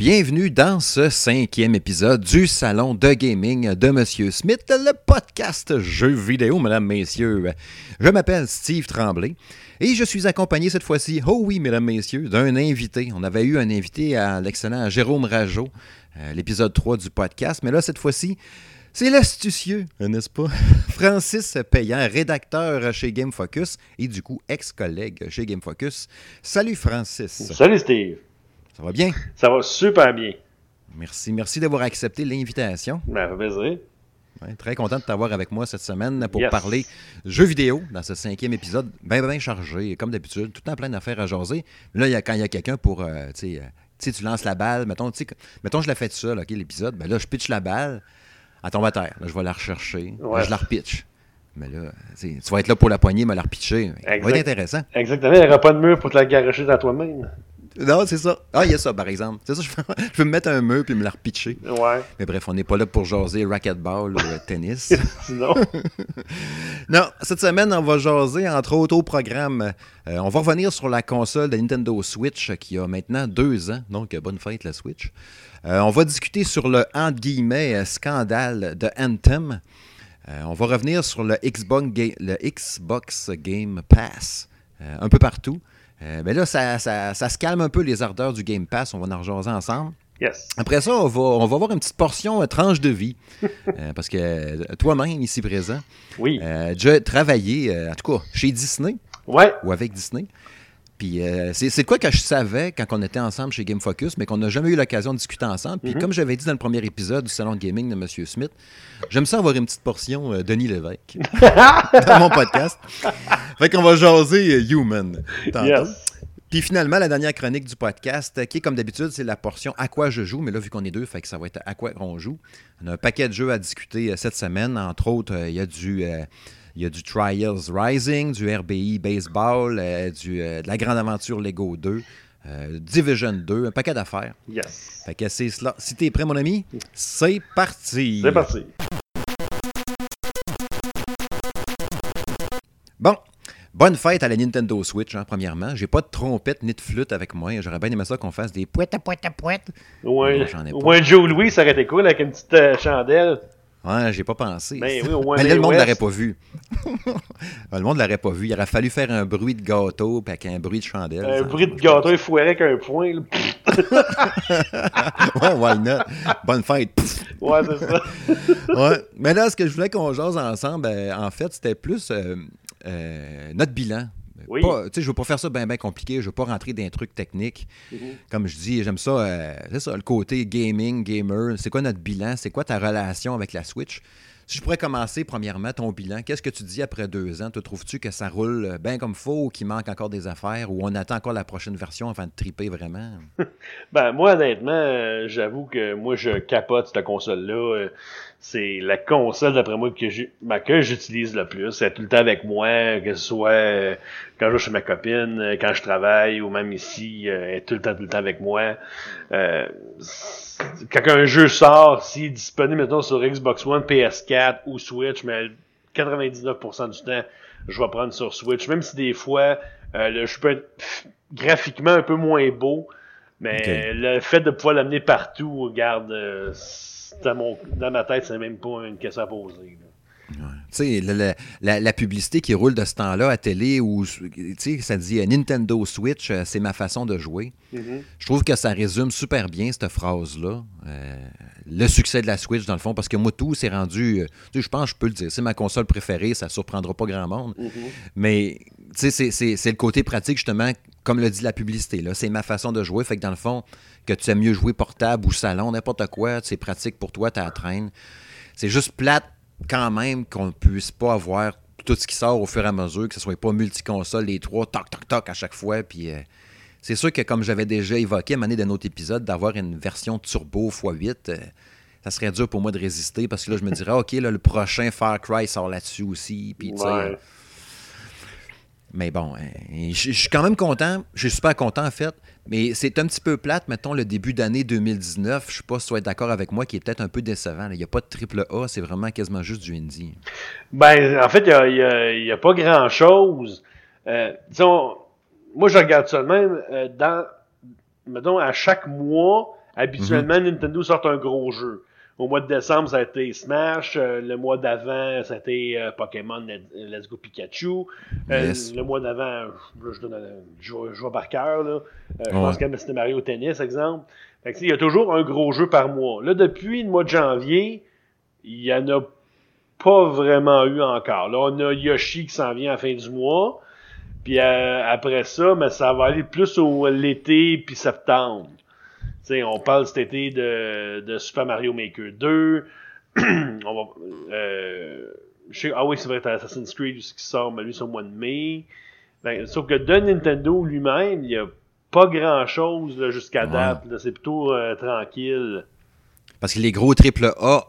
Bienvenue dans ce cinquième épisode du Salon de Gaming de Monsieur Smith, le podcast jeux vidéo, mesdames, messieurs. Je m'appelle Steve Tremblay et je suis accompagné cette fois-ci, oh oui, mesdames, messieurs, d'un invité. On avait eu un invité à l'excellent Jérôme Rajot, euh, l'épisode 3 du podcast, mais là, cette fois-ci, c'est l'astucieux, n'est-ce pas? Francis Payan, rédacteur chez Game Focus et du coup ex-collègue chez Game Focus. Salut Francis. Salut Steve. Ça va bien? Ça va super bien. Merci. Merci d'avoir accepté l'invitation. Ben, plaisir. Ouais, très content de t'avoir avec moi cette semaine pour Yes. parler jeux vidéo dans ce cinquième épisode. Bien, bien chargé, comme d'habitude, tout temps plein d'affaires à jaser. Là, y a, quand il y a quelqu'un pour, euh, tu sais, euh, tu sais, tu lances la balle, mettons, mettons je la fais tout seul, OK, l'épisode, ben là, je pitch la balle, elle tombe à terre. Là, je vais la rechercher, là, Ouais. je la repitch. Mais là, tu vas être là pour la poignée, me la repitcher. Ça va être intéressant. Exactement, il n'y aura pas de mur pour te la garocher dans toi-même. Non, c'est ça. Ah, il y a ça, par exemple. C'est ça, je peux, je me mettre un mur puis me la repitcher. Ouais. Mais bref, on n'est pas là pour jaser racquetball ou euh, tennis. Sinon, non, cette semaine, on va jaser, entre autres, au programme. Euh, on va revenir sur la console de Nintendo Switch qui a maintenant deux ans. Donc, bonne fête, la Switch. Euh, on va discuter sur le, entre guillemets, scandale de Anthem. Euh, on va revenir sur le Xbox, le Xbox Game Pass, un peu partout. Euh, mais là, ça, ça- ça se calme un peu les ardeurs du Game Pass. On va en jaser ensemble. yes. Après ça, on va, on va avoir une petite portion euh, tranche de vie. Euh, parce que euh, toi-même, ici présent, Oui. euh, tu as travaillé, en tout cas, chez Disney? Ouais. ou avec Disney? Puis euh, c'est quoi que je savais quand on était ensemble chez Game Focus, mais qu'on n'a jamais eu l'occasion de discuter ensemble? Puis comme j'avais dit dans le premier épisode du salon de gaming de M. Smith, j'aime ça avoir une petite portion euh, Denis Lévesque dans mon podcast. Fait qu'on va jaser euh, Human. Yes. Puis finalement, la dernière chronique du podcast, qui est comme d'habitude, c'est la portion à quoi je joue. Mais là, vu qu'on est deux, fait que ça va être à quoi on joue. On a un paquet de jeux à discuter cette semaine. Entre autres, il y a du. Il y a du Trials Rising, du RBI Baseball, euh, du, euh, de la Grande Aventure Lego 2, euh, Division 2, un paquet d'affaires. Yes. Fait que c'est cela. Si t'es prêt, mon ami, c'est parti. C'est parti. Bon, bonne fête à la Nintendo Switch, hein, premièrement. J'ai pas de trompette ni de flûte avec moi. J'aurais bien aimé ça qu'on fasse des pouettes à pouettes à pouettes. Ouais. Non, ai pas. Ou un Joe Louis, ça aurait été cool avec une petite euh, chandelle. Ouais, j'ai pas pensé. Ben oui, au moins Mais là, le monde l'aurait pas vu. le monde l'aurait pas vu. Il aurait fallu faire un bruit de gâteau puis avec un bruit de chandelle. Un bruit de gâteau foiré avec un ouais, why not? Bonne fête. Ouais, c'est ça. ouais. Mais là, ce que je voulais qu'on jase ensemble, euh, en fait, c'était plus euh, euh, notre bilan. Oui. Je veux pas faire ça bien ben compliqué, je veux pas rentrer dans des trucs techniques. Comme je dis, j'aime ça, euh, c'est ça, le côté gaming, gamer. C'est quoi notre bilan? C'est quoi ta relation avec la Switch? Si je pourrais commencer, premièrement, ton bilan, qu'est-ce que tu dis après deux ans? Te trouves-tu que ça roule bien comme faut ou qu'il manque encore des affaires ou on attend encore la prochaine version afin de triper vraiment? Ben, moi, honnêtement, euh, j'avoue que moi, je capote cette console-là. Euh, C'est la console, d'après moi, que ben, que j'utilise le plus. Elle est tout le temps avec moi, que ce soit euh, quand je vais chez ma copine, euh, quand je travaille, ou même ici, euh, elle est tout le temps, tout le temps avec moi. Euh, c'est- quand un jeu sort, s'il est disponible, maintenant sur Xbox One, PS4 ou Switch, mais 99% du temps, je vais prendre sur Switch. Même si des fois, euh, le jeu peut être graphiquement un peu moins beau, mais le fait de pouvoir l'amener partout, regarde, euh, mon, dans ma tête, c'est même pas une question à poser. sais, la, la- publicité qui roule de ce temps-là à télé, où ça dit euh, Nintendo Switch, euh, c'est ma façon de jouer. Je trouve que ça résume super bien cette phrase-là. Euh, le succès de la Switch, dans le fond, parce que moi, tout s'est rendu. tu sais, je pense que je peux le dire. C'est ma console préférée, ça surprendra pas grand monde. Mais, tu sais, c'est- c'est c'est le côté pratique, justement, comme le dit la publicité. là. C'est ma façon de jouer. Fait que, dans le fond, que tu aimes mieux jouer portable ou salon, n'importe quoi, c'est pratique pour toi, tu la traînes. C'est juste plate, quand même, qu'on ne puisse pas avoir tout ce qui sort au fur et à mesure, que ce soit pas multiconsole, les trois, toc, toc, toc à chaque fois. Puis. euh, c'est sûr que, comme j'avais déjà évoqué à un moment donné dans un autre épisode, d'avoir une version turbo x8, euh, ça serait dur pour moi de résister parce que là, je me dirais, OK, là, le prochain Far Cry sort là-dessus aussi. Mais bon, euh, je suis quand même content. Je suis super content, en fait. Mais c'est un petit peu plate, mettons, le début d'année 2019. Je sais pas si tu vas être d'accord avec moi, qui est peut-être un peu décevant. là. Il n'y a pas de triple A, c'est vraiment quasiment juste du indie. Ben, en fait, il n'y a, pas grand-chose. Euh, disons, moi, je regarde ça de même. euh, dans, mettons, à chaque mois, habituellement, Nintendo sort un gros jeu. Au mois de décembre, ça a été Smash. Euh, le mois d'avant, ça a été euh, Pokémon Let's Go Pikachu. Euh, le mois d'avant, je, donne, je, vois par cœur. Là. je pense que c'était Mario Tennis, exemple. Fait il y a toujours un gros jeu par mois. Là, depuis le mois de janvier, il y en a pas vraiment eu encore. Là, on a Yoshi qui s'en vient à la fin du mois. Puis après ça, mais ça va aller plus au l'été puis septembre on parle cet été de, Super Mario Maker 2. Euh, ah oui, c'est vrai, t'as Assassin's Creed qui sort, mais lui, c'est au mois de mai. Ben, sauf que de Nintendo lui-même, il n'y a pas grand-chose jusqu'à date. C'est plutôt euh, tranquille. Parce que les gros triple A,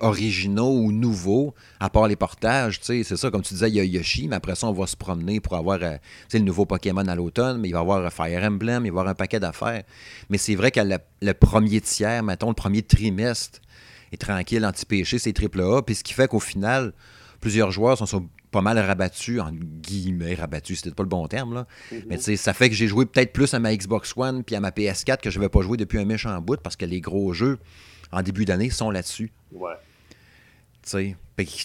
originaux ou nouveaux, à part les portages, c'est ça, comme tu disais, il y a Yoshi, mais après ça, on va se promener pour avoir euh, le nouveau Pokémon à l'automne, mais il va y avoir Fire Emblem, il va y avoir un paquet d'affaires. Mais c'est vrai que le, premier tiers, mettons, le premier trimestre est tranquille, anti-péché, c'est triple A, puis ce qui fait qu'au final, plusieurs joueurs sont, pas mal rabattus, en guillemets, rabattus, c'était pas le bon terme, là. Mm-hmm. Mais tu sais, ça fait que j'ai joué peut-être plus à ma Xbox One puis à ma PS4 que je n'avais pas joué depuis un méchant bout parce que les gros jeux, en début d'année sont là-dessus. Ouais. Tu sais,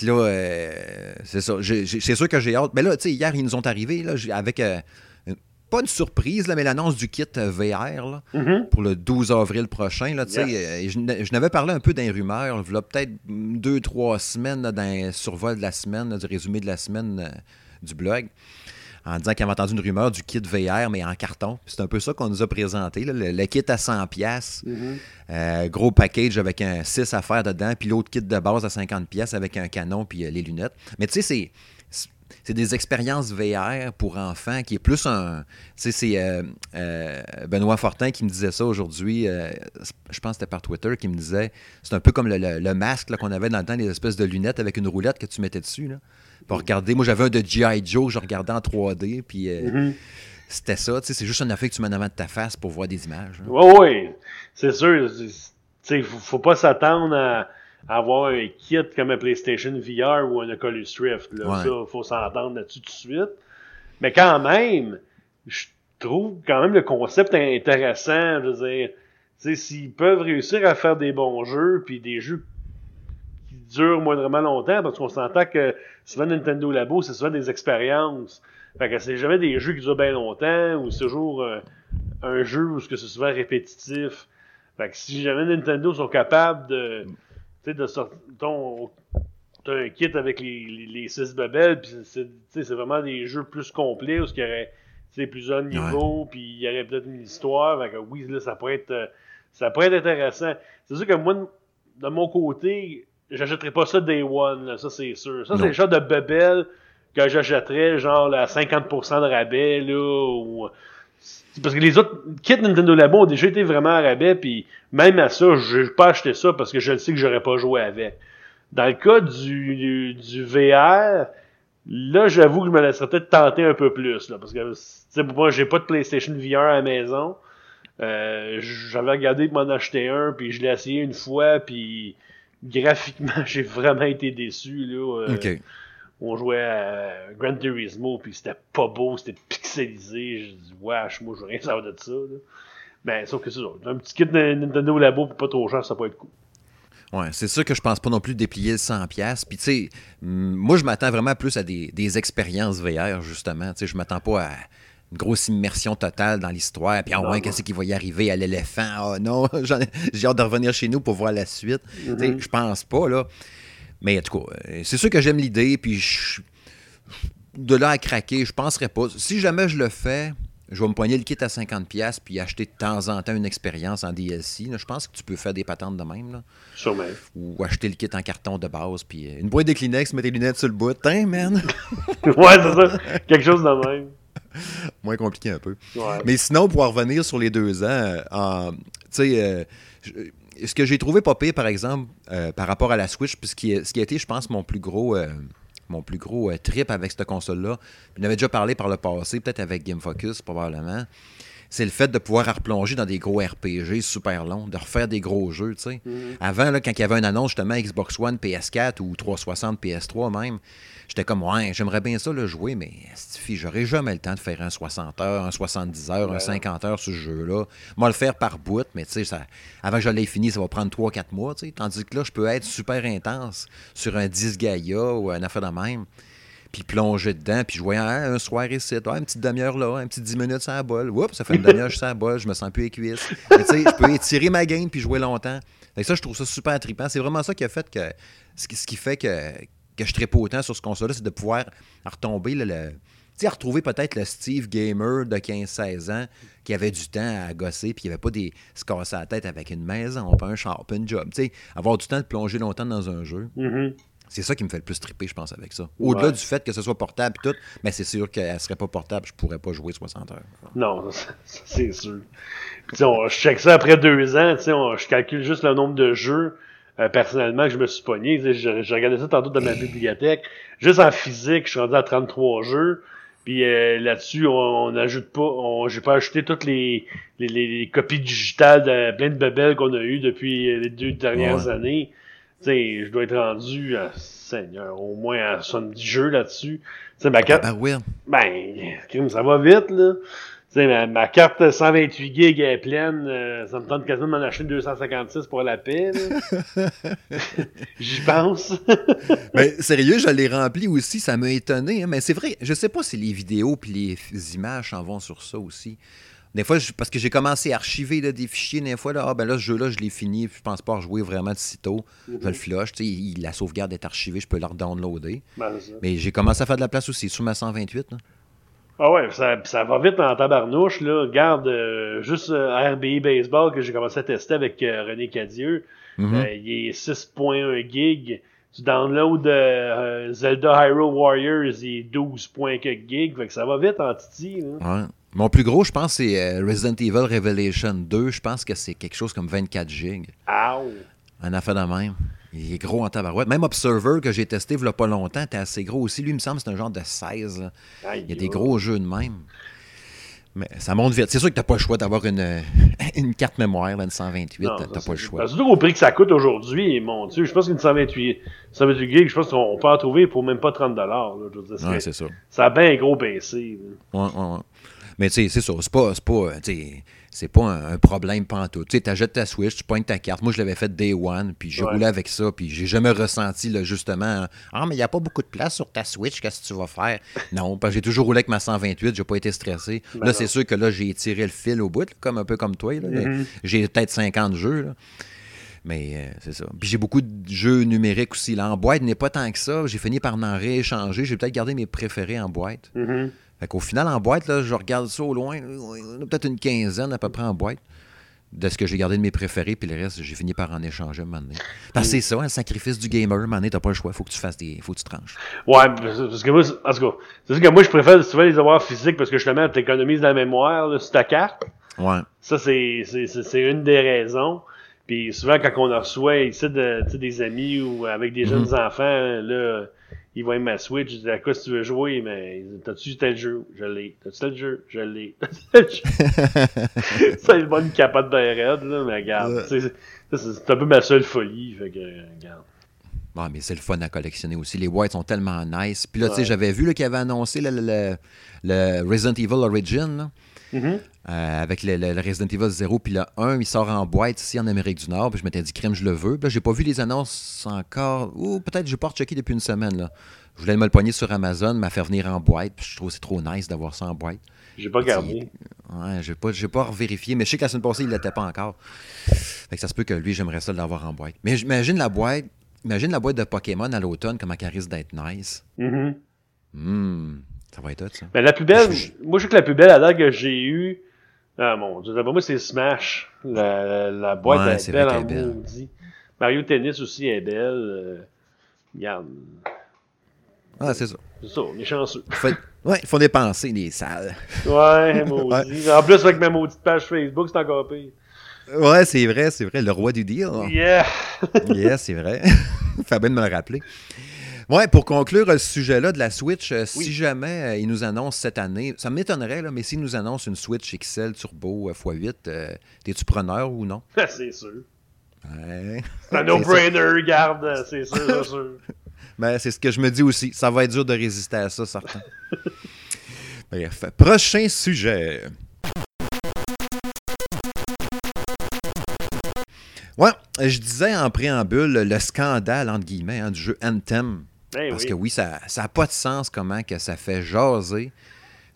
là, euh, c'est ça. C'est sûr que j'ai hâte. Mais là, tu sais, hier, ils nous ont arrivés là, avec. Euh, pas une surprise, là, mais l'annonce du kit euh, VR mm-hmm. pour le 12 avril prochain. Là, sais, je, n'avais parlé un peu d'un rumeur, peut-être deux, trois semaines d'un survol de la semaine, du résumé de la semaine du blog en disant qu'il avait entendu une rumeur du kit VR, mais en carton. C'est un peu ça qu'on nous a présenté. Le, kit à 100$, pièces, mm-hmm. euh, gros package avec un 6 affaires dedans, puis l'autre kit de base à 50$ pièces avec un canon puis euh, les lunettes. Mais tu sais, c'est c'est des expériences VR pour enfants qui est plus un. Tu sais, c'est euh, Benoît Fortin qui me disait ça aujourd'hui. je pense que c'était par Twitter qui me disait c'est un peu comme le, masque qu'on avait dans le temps, les espèces de lunettes avec une roulette que tu mettais dessus. Là pour regarder. Moi, j'avais un de G.I. Joe que je regardais en 3D, puis euh, mm-hmm. c'était ça. C'est juste un effet que tu mets devant de ta face pour voir des images. Oui, oui, c'est sûr. Il faut, faut pas s'attendre à, avoir un kit comme un PlayStation VR ou un Oculus Rift. Là. Ça, faut s'entendre là-dessus tout de suite. Mais quand même, je trouve quand même le concept intéressant. Je veux dire, s'ils peuvent réussir à faire des bons jeux, puis des jeux dure moindrement longtemps, parce qu'on s'entend que souvent Nintendo Labo, c'est souvent des expériences. Fait que c'est jamais des jeux qui durent bien longtemps, ou c'est toujours euh, un jeu où c'est souvent répétitif. Fait que si jamais Nintendo sont capables de, tu sais, de sortir, t'as un kit avec les, les, six babelles, puis c'est vraiment des jeux plus complets, où il y aurait plusieurs niveaux, puis il y aurait peut-être une histoire. Fait que oui, là, ça pourrait être, euh, ça pourrait être intéressant. C'est sûr que moi, de mon côté, j'achèterais pas ça Day One, ça c'est sûr. Ça, c'est le genre de bebel que j'achèterais genre à 50% de rabais, là, Parce que les autres kits Nintendo Labo ont déjà été vraiment à rabais, puis même à ça, j'ai pas acheté ça parce que je le sais que j'aurais pas joué avec. Dans le cas du, du, VR, là, j'avoue que je me laisserais peut-être tenter un peu plus, là, parce que, tu moi, j'ai pas de PlayStation VR à la maison. Euh, j'avais regardé pour m'en acheter un, puis je l'ai essayé une fois, puis graphiquement, j'ai vraiment été déçu. Là, euh, On jouait à Gran Turismo, puis c'était pas beau, c'était pixelisé. J'ai dit, wesh, moi, je veux rien savoir de ça. Là. Ben, sauf que c'est ça. Un petit kit de Nintendo Labo, puis pas trop cher, ça peut être cool. Ouais, c'est sûr que je pense pas non plus déplier le 100$. Puis, tu sais, moi, je m'attends vraiment plus à des, des expériences VR, justement. Tu sais, je m'attends pas à une grosse immersion totale dans l'histoire. Puis, ah ouais, qu'est-ce qui va y arriver à l'éléphant? Oh non, j'ai hâte de revenir chez nous pour voir la suite. Mm-hmm. Je pense pas, là. Mais en tout cas, euh, c'est sûr que j'aime l'idée. Puis, de là à craquer, je penserais pas. Si jamais je le fais, je vais me poigner le kit à 50$ puis acheter de temps en temps une expérience en DLC. Je pense que tu peux faire des patentes de même. Là. Sûrement. Ou acheter le kit en carton de base. Puis euh, une boîte de Kleenex, mettre tes lunettes sur le bout. Tiens, man! ouais, c'est ça. Quelque chose de même. Moins compliqué un peu. Mais sinon, pour revenir sur les deux ans, euh, tu sais, euh, ce que j'ai trouvé pas pire, par exemple, euh, par rapport à la Switch, puis ce qui, a été, je pense, mon plus gros, mon plus gros trip avec cette console-là, on avait déjà parlé par le passé, peut-être avec Game Focus, probablement, c'est le fait de pouvoir replonger dans des gros RPG super longs, de refaire des gros jeux, tu sais. Mhm. Avant, là, quand il y avait une annonce, justement, Xbox One, PS4 ou 360, PS3 même, j'étais comme, ouais, j'aimerais bien ça le jouer, mais j'aurais jamais le temps de faire un 60 heures, un 70 heures, un Ben 50 heures sur ce jeu-là. Moi, le faire par bout, mais tu sais, avant que je l'ai fini, ça va prendre 3-4 mois, tu sais. Tandis que là, je peux être super intense sur un 10 Gaia ou un affaire de même puis plonger dedans, puis je voyais ah, un soir ici, ouais, une petite demi-heure là, un petit 10 minutes sur la bolle. Oups, ça fait une demi-heure sur la bolle, je me sens plus les cuisses. Mais tu sais, je peux étirer ma game puis jouer longtemps. Fait que ça, je trouve ça super trippant. C'est vraiment ça qui a fait que. Ce qui fait que, que je trippe autant sur ce console-là, c'est de pouvoir retomber le- tu sais, retrouver peut-être le Steve Gamer de 15-16 ans qui avait du temps à gosser puis qui avait pas des se casser la tête avec une maison, pas un char, pas une job. Tu sais, avoir du temps de plonger longtemps dans un jeu. Mhm. C'est ça qui me fait le plus triper, je pense, avec ça. Au-delà Ouais. du fait que ce soit portable et tout, mais c'est sûr qu'elle serait pas portable, je pourrais pas jouer 60 heures. Non, c'est sûr. Puis, tu sais, on- je check ça après deux ans, tu sais, on- je calcule juste le nombre de jeux euh, personnellement que je me suis pogné. Je, je regardais ça tantôt dans ma bibliothèque. Juste en physique, je suis rendu à 33 jeux. Puis euh, là-dessus, on n'ajoute pas, on, j'ai pas ajouté toutes les, les, les- copies digitales de plein de bebelles qu'on a eues depuis euh, les deux dernières Ouais. années. Tu sais, je dois être rendu, à, Seigneur, au moins à 70 jeux là-dessus. Tu sais, ma carte, Ah oui, ben, ça va vite, là. Sais, ma, ma carte 128 gigs est pleine. euh, ça me tente quasiment de m'en acheter une 256 pour la paix. J'y pense. mais sérieux, je l'ai rempli aussi, ça m'a étonné. hein, mais c'est vrai, je sais pas si les vidéos puis les images s'en vont sur ça aussi. Des fois, je- parce que j'ai commencé à archiver là, des fichiers, des fois, là, ah ben là, ce jeu-là, je l'ai fini, puis je pense pas rejouer vraiment de sitôt. Je le flush, tu sais, la sauvegarde est archivée, je peux la redownloader. Ben. Mais j'ai commencé à faire de la place aussi, sur ma 128. là. Ah ouais, ça, ça va vite en tabarnouche, là. Regarde, euh, juste euh, RBI Baseball que j'ai commencé à tester avec euh, René Cadieux. Mhm. Il est 6.1 gig. Tu downloads euh, Zelda Hyrule Warriors, il est 12.4 gig. Fait que ça va vite en titi, là. Ouais. Mon plus gros, je pense, c'est Resident Evil Revelation 2. Je pense que c'est quelque chose comme 24 gigs. Ow! Un affaire de même. Il est gros en tabarouette. Même Observer, que j'ai testé il y a pas longtemps, était assez gros aussi. Lui, il me semble que c'est un genre de 16. là. Aïe, Il y a des gros jeux de même. Mais ça monte vite. C'est sûr que t'as pas le choix d'avoir une, une carte mémoire, là, une 128. Non, T'as ça, t'as c'est- pas le choix. surtout au prix que ça coûte aujourd'hui, mon Dieu, je pense qu'une 128, 128 gigs, je pense qu'on peut en trouver pour même pas 30 dollars. Je veux dire, c'est- Ouais, c'est ça. ça a bien gros là. Ouais, ouais, ouais. Mais tu sais, c'est ça. C'est pas, c'est pas, un, un problème pantoute. Tu sais, t'achètes ta Switch, tu pointes ta carte. Moi, je l'avais fait Day One, puis j'ai Ouais. roulé avec ça, puis j'ai jamais ressenti, là, justement, Ah, mais il n'y a pas beaucoup de place sur ta Switch, qu'est-ce que tu vas faire? Non, parce que j'ai toujours roulé avec ma 128, j'ai pas été stressé. Ben là, c'est sûr que là, j'ai tiré le fil au bout, là, comme un peu comme toi. Mhm. J'ai peut-être 50 jeux, là. Mais euh, c'est ça. Puis j'ai beaucoup de jeux numériques aussi. Là, en boîte, n'est pas tant que ça. J'ai fini par en rééchanger. J'ai peut-être gardé mes préférés en boîte. Mhm. Fait qu'au final, en boîte, là, je regarde ça au loin, on a peut-être une quinzaine à peu près en boîte de ce que j'ai gardé de mes préférés, puis le reste, j'ai fini par en échanger un moment donné. Parce que c'est ça, hein, le sacrifice du gamer, un moment donné, t'as pas le choix, faut que tu fasses des. faut que tu tranches. Ouais, parce que moi, c'est- en tout cas, c'est sûr que moi, je préfère souvent les avoir physiques parce que justement, tu économises la mémoire là, sur ta carte. Ouais. Ça, c'est c'est- c'est- c'est une des raisons. Puis souvent, quand on reçoit ici de, tu sais, des amis ou avec des jeunes enfants, là, ils voient ma Switch, ils disent à quoi si tu veux jouer, mais t'as-tu tel jeu? Je l'ai. T'as-tu tel jeu? Je l'ai. vont une capote de raide, là, mais regarde. C'est c'est un peu ma seule folie, fait que, regarde. Ouais, mais c'est le fun à collectionner aussi. Les whites sont tellement nice. Puis là, tu sais, j'avais vu qu'il avait annoncé le, le- le- le Resident Evil Origin, là, Mhm. euh, avec le, le- le Resident Evil 0, puis le 1, il sort en boîte ici en Amérique du Nord. Puis je m'étais dit, crème, je le veux. Puis là, j'ai pas vu les annonces encore. Ou peut-être j'ai pas rechecké depuis une semaine. Là. Je voulais me le pogner sur Amazon, m'a fait venir en boîte. Puis je trouve que c'est trop nice d'avoir ça en boîte. J'ai pas gardé. Ouais, j'ai pas, j'ai pas revérifié, mais je sais que la semaine passée, il l'était pas encore. Fait que ça se peut que lui, j'aimerais ça l'avoir en boîte. Mais j'imagine la boîte, imagine la boîte de Pokémon à l'automne, comment elle risque d'être nice. Mhm. Hum, ça va être hot, ça. Mais la plus belle, Je- moi je sais que la plus belle à date que j'ai eue, ah mon dieu, moi c'est Smash. La, la, la boîte Ouais, est c'est belle en est belle. Mario Tennis aussi est belle. euh, regarde, Ah, c'est ça. c'est ça, on est chanceux. Fait- ouais, ils font dépenser les salles. Ouais, maudit. En plus avec ma maudite page Facebook, c'est encore pire. Ouais, c'est vrai, c'est vrai. Le roi du deal. Yeah! yes, c'est vrai. Fait bien de me le rappeler. Ouais, pour conclure ce sujet-là de la Switch, si jamais ils nous annoncent cette année, ça m'étonnerait, mais s'ils nous annoncent une Switch XL Turbo x8, t'es-tu preneur ou non? c'est sûr. Ouais. C'est un no-brainer, garde, c'est sûr, c'est sûr. Ben, c'est ce que je me dis aussi. Ça va être dur de résister à ça, certain. Bref. Prochain sujet. Ouais, je disais en préambule le scandale, entre guillemets, hein, du jeu Anthem. Ben parce que oui, ça n'a pas de sens comment que ça fait jaser.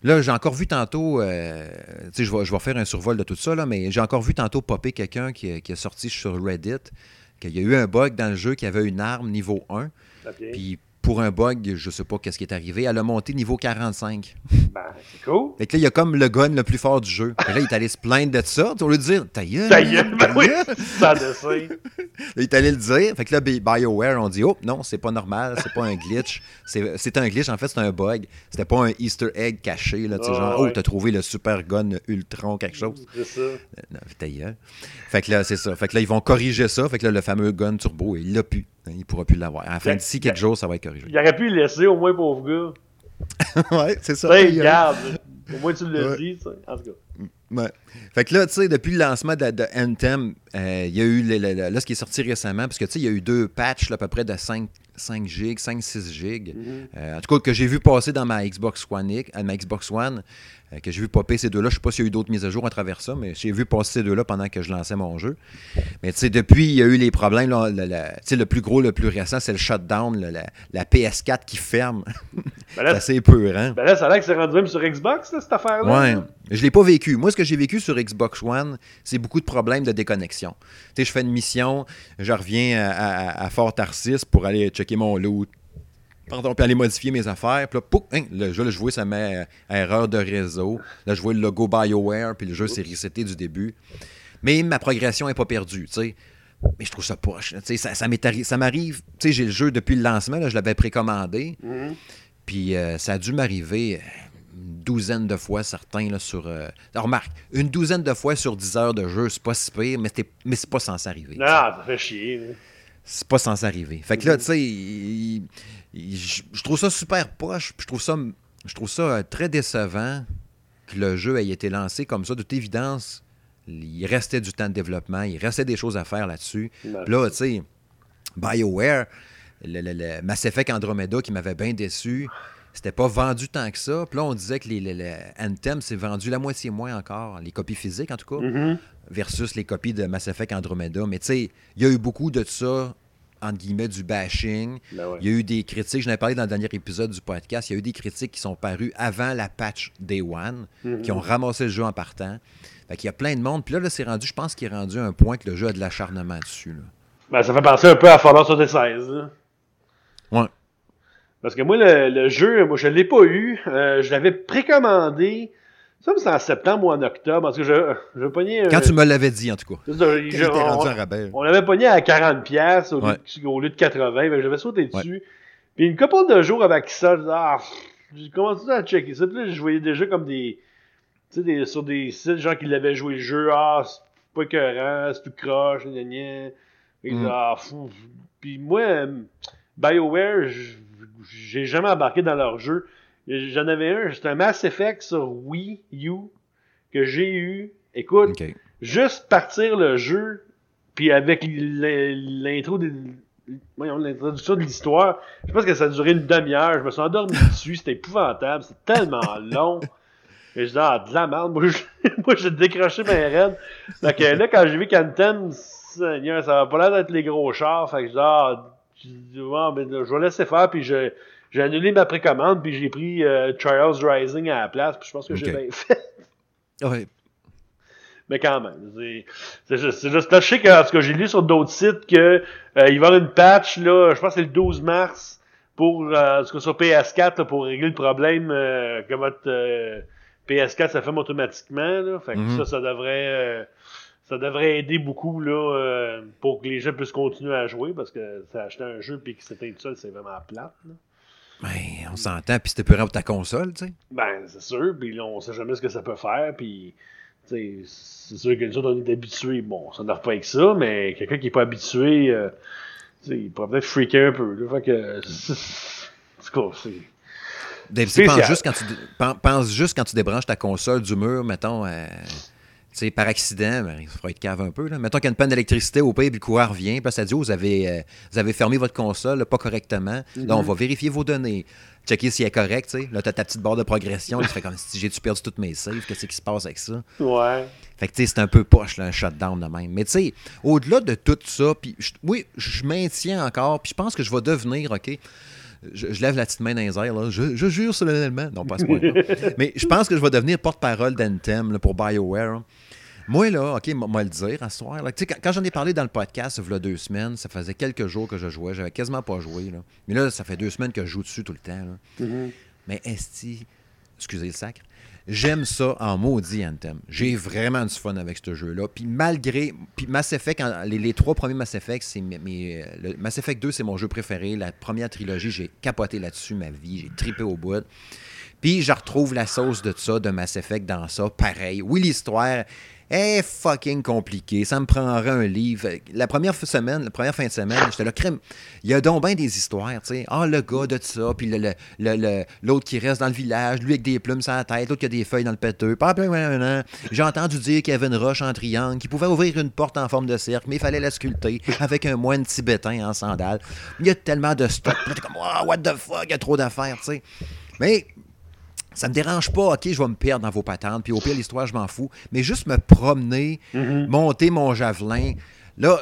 Là, j'ai encore vu tantôt, euh, tu sais, je vais, je vais faire un survol de tout ça, là, mais j'ai encore vu tantôt popper quelqu'un qui, qui, est sorti sur Reddit, qu'il y a eu un bug dans le jeu qui avait une arme niveau 1. Puis pour un bug, je sais pas qu'est-ce qui est arrivé, elle a monté niveau 45. Ben, c'est cool. Fait que là, il y a comme le gun le plus fort du jeu. Puis là, il est allé se plaindre de ça. Tu vas lui dire, ta gueule. Ta gueule, ben oui, dessin. il est allé le dire. Fait que là, BioWare, on dit, oh, non, c'est pas normal, c'est pas un glitch. C'est un glitch, en fait, c'est un bug. C'était pas un Easter egg caché, là, tu sais, genre, oh, t'as trouvé le super gun Ultron, quelque chose. C'est ça. Non, ta gueule. Fait que là, c'est ça. Fait que là, ils vont corriger ça. Fait que là, le fameux gun turbo, il l'a plus. Il ne pourra plus l'avoir. À la fin d'ici quelques jours, ça va être corrigé. Il aurait pu le laisser au moins, pauvre gars. ouais, c'est ça. Tu regarde. Au moins, tu le dis, en tout cas. Ouais. Fait que là, tu sais, depuis le lancement de, de Anthem, euh, il y a eu, là, ce qui est sorti récemment, parce que, tu sais, il y a eu deux patchs, là, à peu près de 5, 5 gigs, 5-6 gigs. Mm-hmm. Euh, en tout cas, que j'ai vu passer dans ma Xbox One, euh, ma Xbox One euh, que j'ai vu popper ces deux-là. Je ne sais pas s'il y a eu d'autres mises à jour à travers ça, mais j'ai vu passer ces deux-là pendant que je lançais mon jeu. Mais tu sais, depuis, il y a eu les problèmes. Là, le, le plus gros, le plus récent, c'est le shutdown, la, PS4 qui ferme. Ben c'est assez peurant. Ben là, ça a l'air que c'est rendu même sur Xbox, cette affaire-là. Ouais. Je ne l'ai pas vécu. Moi, ce que j'ai vécu sur Xbox One, c'est beaucoup de problèmes de déconnexion. Tu sais, je fais une mission, je reviens à, Fort Tarsis pour aller checker mon loot, Pardon, puis aller modifier mes affaires. Puis là, pouf, hein, le jeu, là, je vois, ça met euh, erreur de réseau. Là, je vois le logo BioWare, puis le jeu s'est reseté du début. Mais ma progression n'est pas perdue, tu sais. Mais je trouve ça poche. Ça, ça, ça m'arrive. Tu sais, j'ai le jeu depuis le lancement, là, je l'avais précommandé. Mm-hmm. Puis euh, ça a dû m'arriver une douzaine de fois, certains, là, sur. Euh... remarque, une douzaine de fois sur 10 heures de jeu, c'est pas si pire, mais, mais c'est pas censé arriver. Non, ça fait chier. C'est pas censé arriver. Fait que là, tu sais, je, trouve ça super poche. Je trouve ça, je trouve ça euh, très décevant que le jeu ait été lancé comme ça. De toute évidence, il restait du temps de développement, il restait des choses à faire là-dessus. Là, tu sais, BioWare, le, Mass Effect Andromeda qui m'avait bien déçu, c'était pas vendu tant que ça. Puis là, on disait que les, Anthem s'est vendu la moitié moins encore, les copies physiques en tout cas, mm-hmm. versus les copies de Mass Effect Andromeda. Mais tu sais, il y a eu beaucoup de ça entre guillemets, du bashing. Ben il y a eu des critiques, je n'ai parlé dans le dernier épisode du podcast, il y a eu des critiques qui sont parues avant la patch Day One, mhm. qui ont ramassé le jeu en partant. Fait qu'il y a plein de monde. Puis là, là c'est rendu, je pense qu'il est rendu un point que le jeu a de l'acharnement dessus. Ben, ça fait penser un peu à Fallout 76. Là. Ouais. Parce que moi, le, jeu, moi, je ne l'ai pas eu. Euh, je l'avais précommandé ça, c'est en septembre ou en octobre. Parce que je, je pogné, Quand tu me l'avais dit, en tout cas. Je, on, on l'avait pogné à 40$ au, au, lieu de 80$. J'avais sauté dessus. Puis une couple de jours avec ça, ah, j'ai commencé à checker ça. Puis là, je voyais déjà comme des. Tu sais, des, sur des sites, gens qui l'avaient joué le jeu. Ah, c'est pas écœurant, c'est tout croche, gna gna. Mm. Ah, fou. Puis moi, BioWare, j'ai jamais embarqué dans leur jeu. J'en avais un, c'était un Mass Effect sur Wii U que j'ai eu. Écoute, juste partir le jeu, puis avec l'intro de l'introduction de l'histoire, je pense que ça a duré une demi-heure. Je me suis endormi dessus, c'était épouvantable, c'est tellement long. Et je dis, ah, de la merde, moi, j'ai décroché ma reine. Donc là, quand j'ai vu qu'Anthem, ça va pas l'air d'être les gros chars, fait que je dis, ah, ben, je vais laisser faire, puis je, j'ai annulé ma précommande, puis j'ai pris euh, Trials Rising à la place, puis je pense que j'ai bien fait. Oui. Mais quand même, c'est juste, juste là, je sais que, que j'ai lu sur d'autres sites que euh, va y avoir une patch, là, je pense que c'est le 12 mars, pour, euh, sur PS4, pour régler le problème euh, que votre euh, PS4 ça fait automatiquement, là. Fait que Mhm. ça, ça devrait... ça devrait aider beaucoup là, euh, pour que les gens puissent continuer à jouer parce que acheter un jeu puis que c'était tout seul, c'est vraiment plate. Là. Ben, on s'entend, puis c'était plus pour ta console, tu sais. Ben, c'est sûr, puis là, on sait jamais ce que ça peut faire, puis c'est sûr que nous autres, on est habitués, bon, ça ne pas avec ça, mais quelqu'un qui n'est pas habitué, euh, il pourrait peut-être freaker un peu. Là, fait que. C'est cool, c'est. Pense juste, quand tu, pense juste quand tu débranches ta console du mur, mettons, euh, sais, par accident, ben, il faudra être cave un peu. Là. Mettons qu'il y a une panne d'électricité au pays, puis le coureur revient, puis ça dit, oh, vous, avez, euh, vous avez fermé votre console pas correctement. Là, on mhm. va vérifier vos données, checker si elle est correcte. sais. Là, tu as ta petite barre de progression. Là, tu fais comme si j'ai-tu perdu toutes mes saves, qu'est-ce qui se passe avec ça? Ouais. Fait que, tu sais, c'est un peu poche, là, un shutdown de même. Mais, tu sais, au-delà de tout ça, puis oui, je maintiens encore, puis je pense que je vais devenir, OK? Je, lève la petite main dans les airs, là. Je, je jure solennellement. Non, pas ce point-là. Mais je pense que je vais devenir porte-parole d'Anthem pour BioWare. Moi, là, OK, moi le dire à ce soir. Là, quand, quand j'en ai parlé dans le podcast, il y a deux semaines, ça faisait quelques jours que je jouais. J'avais quasiment pas joué. Là. Mais là, ça fait deux semaines que je joue dessus tout le temps. Mm-hmm. Mais Esti, excusez le sacre, j'aime ça en maudit Anthem. J'ai vraiment du fun avec ce jeu-là. Puis malgré. Puis Mass Effect, les, trois premiers Mass Effect, c'est mes, le, Mass Effect 2, c'est mon jeu préféré. La première trilogie, j'ai capoté là-dessus ma vie. J'ai tripé au bout. Puis je retrouve la sauce de ça, de Mass Effect dans ça. Pareil. Oui, l'histoire est fucking compliqué. Ça me prendrait un livre. La première semaine, la première fin de semaine, j'étais là, crème. Il y a donc bien des histoires, tu sais. Ah, le gars de ça, puis l'autre qui reste dans le village, lui avec des plumes sur la tête, l'autre qui a des feuilles dans le péteux. J'ai entendu dire qu'il y avait une roche en triangle, qui pouvait ouvrir une porte en forme de cercle, mais il fallait la sculpter avec un moine tibétain en sandales. Il y a tellement de stock. Comme, oh, what the fuck, il y a trop d'affaires, tu sais. Mais ça me dérange pas, OK, je vais me perdre dans vos patentes, puis au pire, l'histoire, je m'en fous. Mais juste me promener, mhm. monter mon javelin. Là,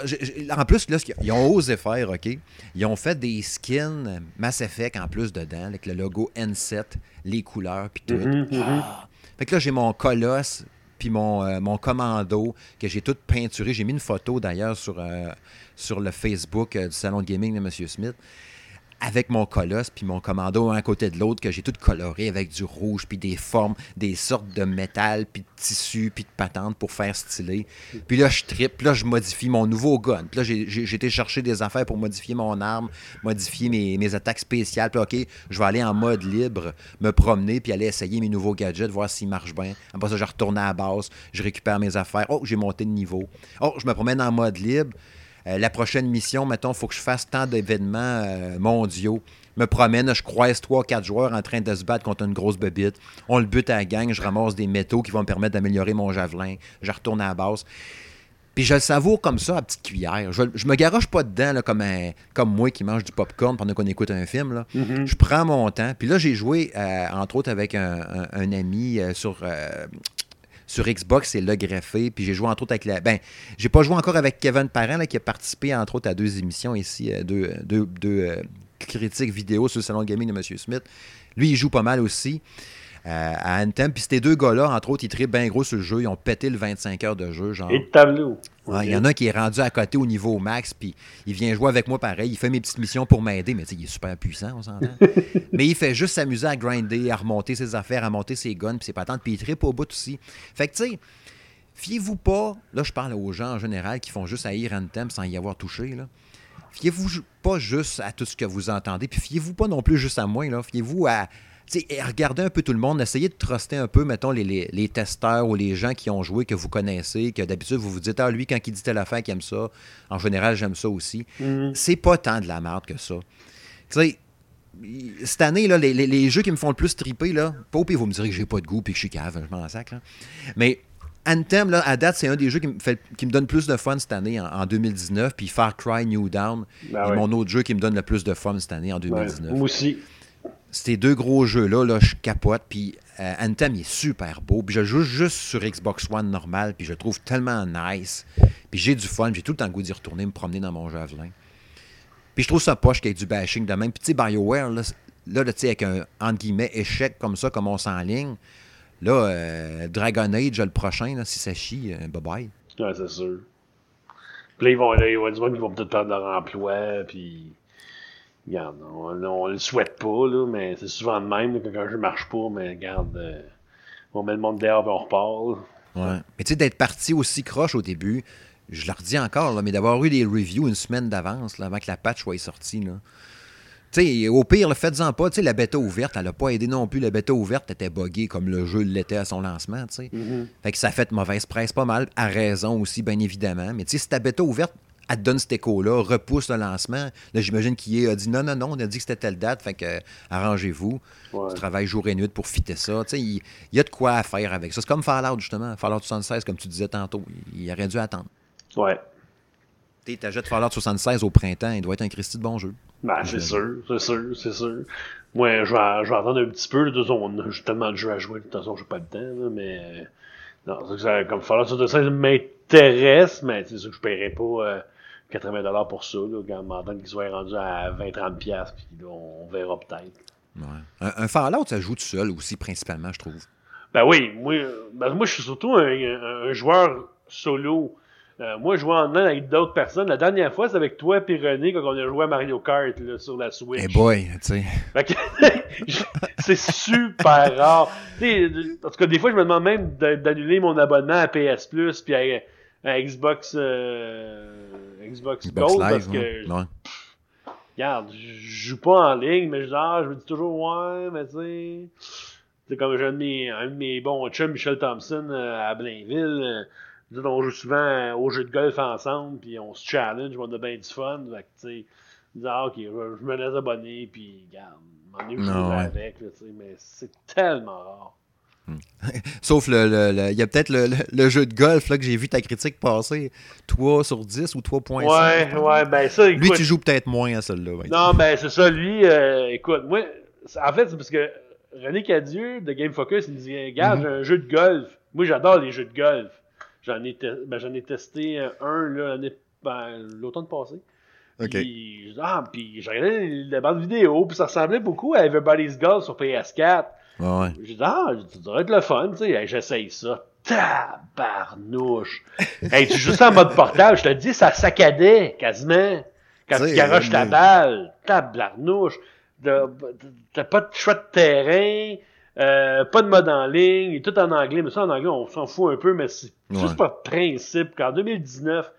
en plus, là, ils ont osé faire, OK? Ils ont fait des skins Mass Effect en plus dedans, avec le logo N7, les couleurs, puis tout. Mhm, mhm. Ah! Fait que là, j'ai mon colosse, puis mon, euh, mon commando, que j'ai tout peinturé. J'ai mis une photo d'ailleurs sur, euh, sur le Facebook euh, du salon de gaming de M. Smith avec mon colosse puis mon commando un à côté de l'autre que j'ai tout coloré avec du rouge puis des formes, des sortes de métal puis de tissu puis de patente pour faire stylé. Puis là je tripe, là je modifie mon nouveau gun. Puis là j'ai été chercher des affaires pour modifier mon arme, modifier mes, attaques spéciales. Puis OK, je vais aller en mode libre, me promener puis aller essayer mes nouveaux gadgets, voir s'ils marchent bien. Après ça je retourne à la base, je récupère mes affaires. Oh, j'ai monté de niveau. Oh, je me promène en mode libre. Euh, la prochaine mission, mettons, il faut que je fasse tant d'événements euh, mondiaux. Je me promène, je croise trois, quatre joueurs en train de se battre contre une grosse bebite. On le bute à la gang, je ramasse des métaux qui vont me permettre d'améliorer mon javelin. Je retourne à la base. Puis je le savoure comme ça à petite cuillère. Je, je me garoche pas dedans comme, comme moi qui mange du popcorn pendant qu'on écoute un film. Mm-hmm. Je prends mon temps. Puis là, j'ai joué, euh, entre autres, avec un, ami sur sur Xbox, c'est le greffé. Puis j'ai joué entre autres avec la. Ben, j'ai pas joué encore avec Kevin Parent, qui a participé entre autres à deux émissions ici, euh, deux, deux euh, critiques vidéo sur le salon gaming de M. Smith. Lui, il joue pas mal aussi. Euh, à Anthem. Puis ces deux gars-là, entre autres, ils trippent bien gros sur le jeu. Ils ont pété le 25 heures de jeu. Genre. Et de tableau. Il y en a qui est rendu à côté au niveau max, puis il vient jouer avec moi pareil. Il fait mes petites missions pour m'aider, mais il est super puissant, on s'entend. mais il fait juste s'amuser à grinder, à remonter ses affaires, à monter ses guns, puis ses patentes, puis il trippe au bout aussi. Fait que, tu sais, fiez-vous pas, là, je parle aux gens en général qui font juste haïr Anthem sans y avoir touché, là. Fiez-vous pas juste à tout ce que vous entendez, puis fiez-vous pas non plus juste à moi, là. Fiez-vous à, regardez un peu tout le monde, essayez de truster un peu, mettons, les, les, testeurs ou les gens qui ont joué, que vous connaissez, que d'habitude, vous vous dites, ah, lui, quand il dit telle affaire, qu'il aime ça, en général, j'aime ça aussi. Mm-hmm. C'est pas tant de la merde que ça. Tu sais, cette année, là, les, les, jeux qui me font le plus triper, là, pas pire, vous me direz que j'ai pas de goût puis que je suis cave, je m'en sac, Mais Anthem, là, à date, c'est un des jeux qui me, fait, qui me donne plus de fun cette année, en, 2019. Puis Far Cry New Down ben est mon autre jeu qui me donne le plus de fun cette année, en 2019. moi aussi ces deux gros jeux-là, là, je capote. Puis euh, Anthem, il est super beau. Puis je joue juste sur Xbox One normal. Puis je le trouve tellement nice. Puis j'ai du fun. J'ai tout le temps le goût d'y retourner, me promener dans mon javelin. Puis je trouve ça poche qu'il y ait du bashing de même. Puis tu sais, BioWare, là, là tu sais, avec un, entre guillemets, échec comme ça, comme on s'enligne. Là, euh, Dragon Age, le prochain, là, si ça chie, euh, bye-bye. Ouais, c'est sûr. Puis là, ils vont, ils vont, ils vont peut-être perdre leur emploi, puis regarde, on, ne le souhaite pas, là, mais c'est souvent de même, quand un jeu marche pas, mais regarde, euh, on met le monde dehors et on repart. Ouais. Mais tu sais, d'être parti aussi croche au début, je leur dis encore, là, mais d'avoir eu des reviews une semaine d'avance, avant que la patch soit sortie, là. Tu sais, au pire, le faites-en pas. Tu sais, la bêta ouverte, elle n'a pas aidé non plus. La bêta ouverte était buggée comme le jeu l'était à son lancement, tu sais. Mm-hmm. Fait que ça a fait mauvaise presse pas mal, à raison aussi, bien évidemment. Mais tu sais, si ta bêta ouverte elle te donne cet écho-là, repousse le lancement. Là, j'imagine qu'il a dit non, non, non, on a dit que c'était telle date, fait que arrangez-vous. Tu travailles jour et nuit pour fitter ça. Tu sais, il, y a de quoi faire avec ça. C'est comme Fallout, justement. Fallout 76, comme tu disais tantôt. Il, aurait dû attendre. Ouais. Tu t'achètes Fallout 76 au printemps, il doit être un Christy de bon jeu. Ben, c'est sûr, c'est sûr, c'est sûr. Moi, je vais, je vais attendre un petit peu. De toute façon, j'ai tellement de jeux à jouer. De toute façon, j'ai pas le temps, mais. Non, ça, comme Fallout 76 m'intéresse, mais c'est sûr que je paierais pas 80$ euh, pour ça, là, quand m'entend qu'il soit rendu à 20-30$, puis là, on verra peut-être. Ouais. Un, Fallout, ça joue tout seul aussi, principalement, je trouve. Ben oui, moi, ben moi je suis surtout un joueur solo euh, moi, je jouais en un avec d'autres personnes. La dernière fois, c'est avec toi et René quand on a joué à Mario Kart sur la Switch. Eh boy, tu sais. c'est super rare. en tout cas, des fois, je me demande même d'annuler mon abonnement à PS Plus puis à, Xbox, euh, Xbox, Gold parce que. Hein? regarde, je joue pas en ligne, mais je, ah, je me dis toujours, ouais, mais tu sais. C'est comme un, un, de mes bons chums, Michel Thompson, euh, à Blainville on joue souvent au jeu de golf ensemble, puis on se challenge, on a bien du fun. Fait tu sais, ah, ok, je, me laisse abonner, puis regarde, m'en avec, là, mais c'est tellement rare. Sauf le, il y a peut-être le, jeu de golf là, que j'ai vu ta critique passer 3 sur 10 ou 3.5. Ouais, ouais, ben ça, écoute, Lui, tu joues peut-être moins à celui-là. non, ben c'est ça, lui, euh, écoute, moi, en fait, c'est parce que René Cadieux de Game Focus, il me dit, regarde, mm-hmm. j'ai un jeu de golf. Moi, j'adore les jeux de golf. J'en ai, ben, j'en ai testé un là, ben, l'automne passé. Puis, ah, puis j'ai regardé la bande vidéo, puis ça ressemblait beaucoup à Everybody's Golf sur PS4. Ouais. J'ai dit, ah, ça devrait être le fun, tu sais, j'essaye ça. Tabarnouche! hey, tu joues ça en mode portable, je te dis, ça saccadait quasiment. Quand tu garoches ta balle, tabarnouche. T'as pas de choix de terrain. Euh, pas de mode en ligne, et tout en anglais, mais ça en anglais, on s'en fout un peu, mais c'est juste pas de principe qu'en 2019,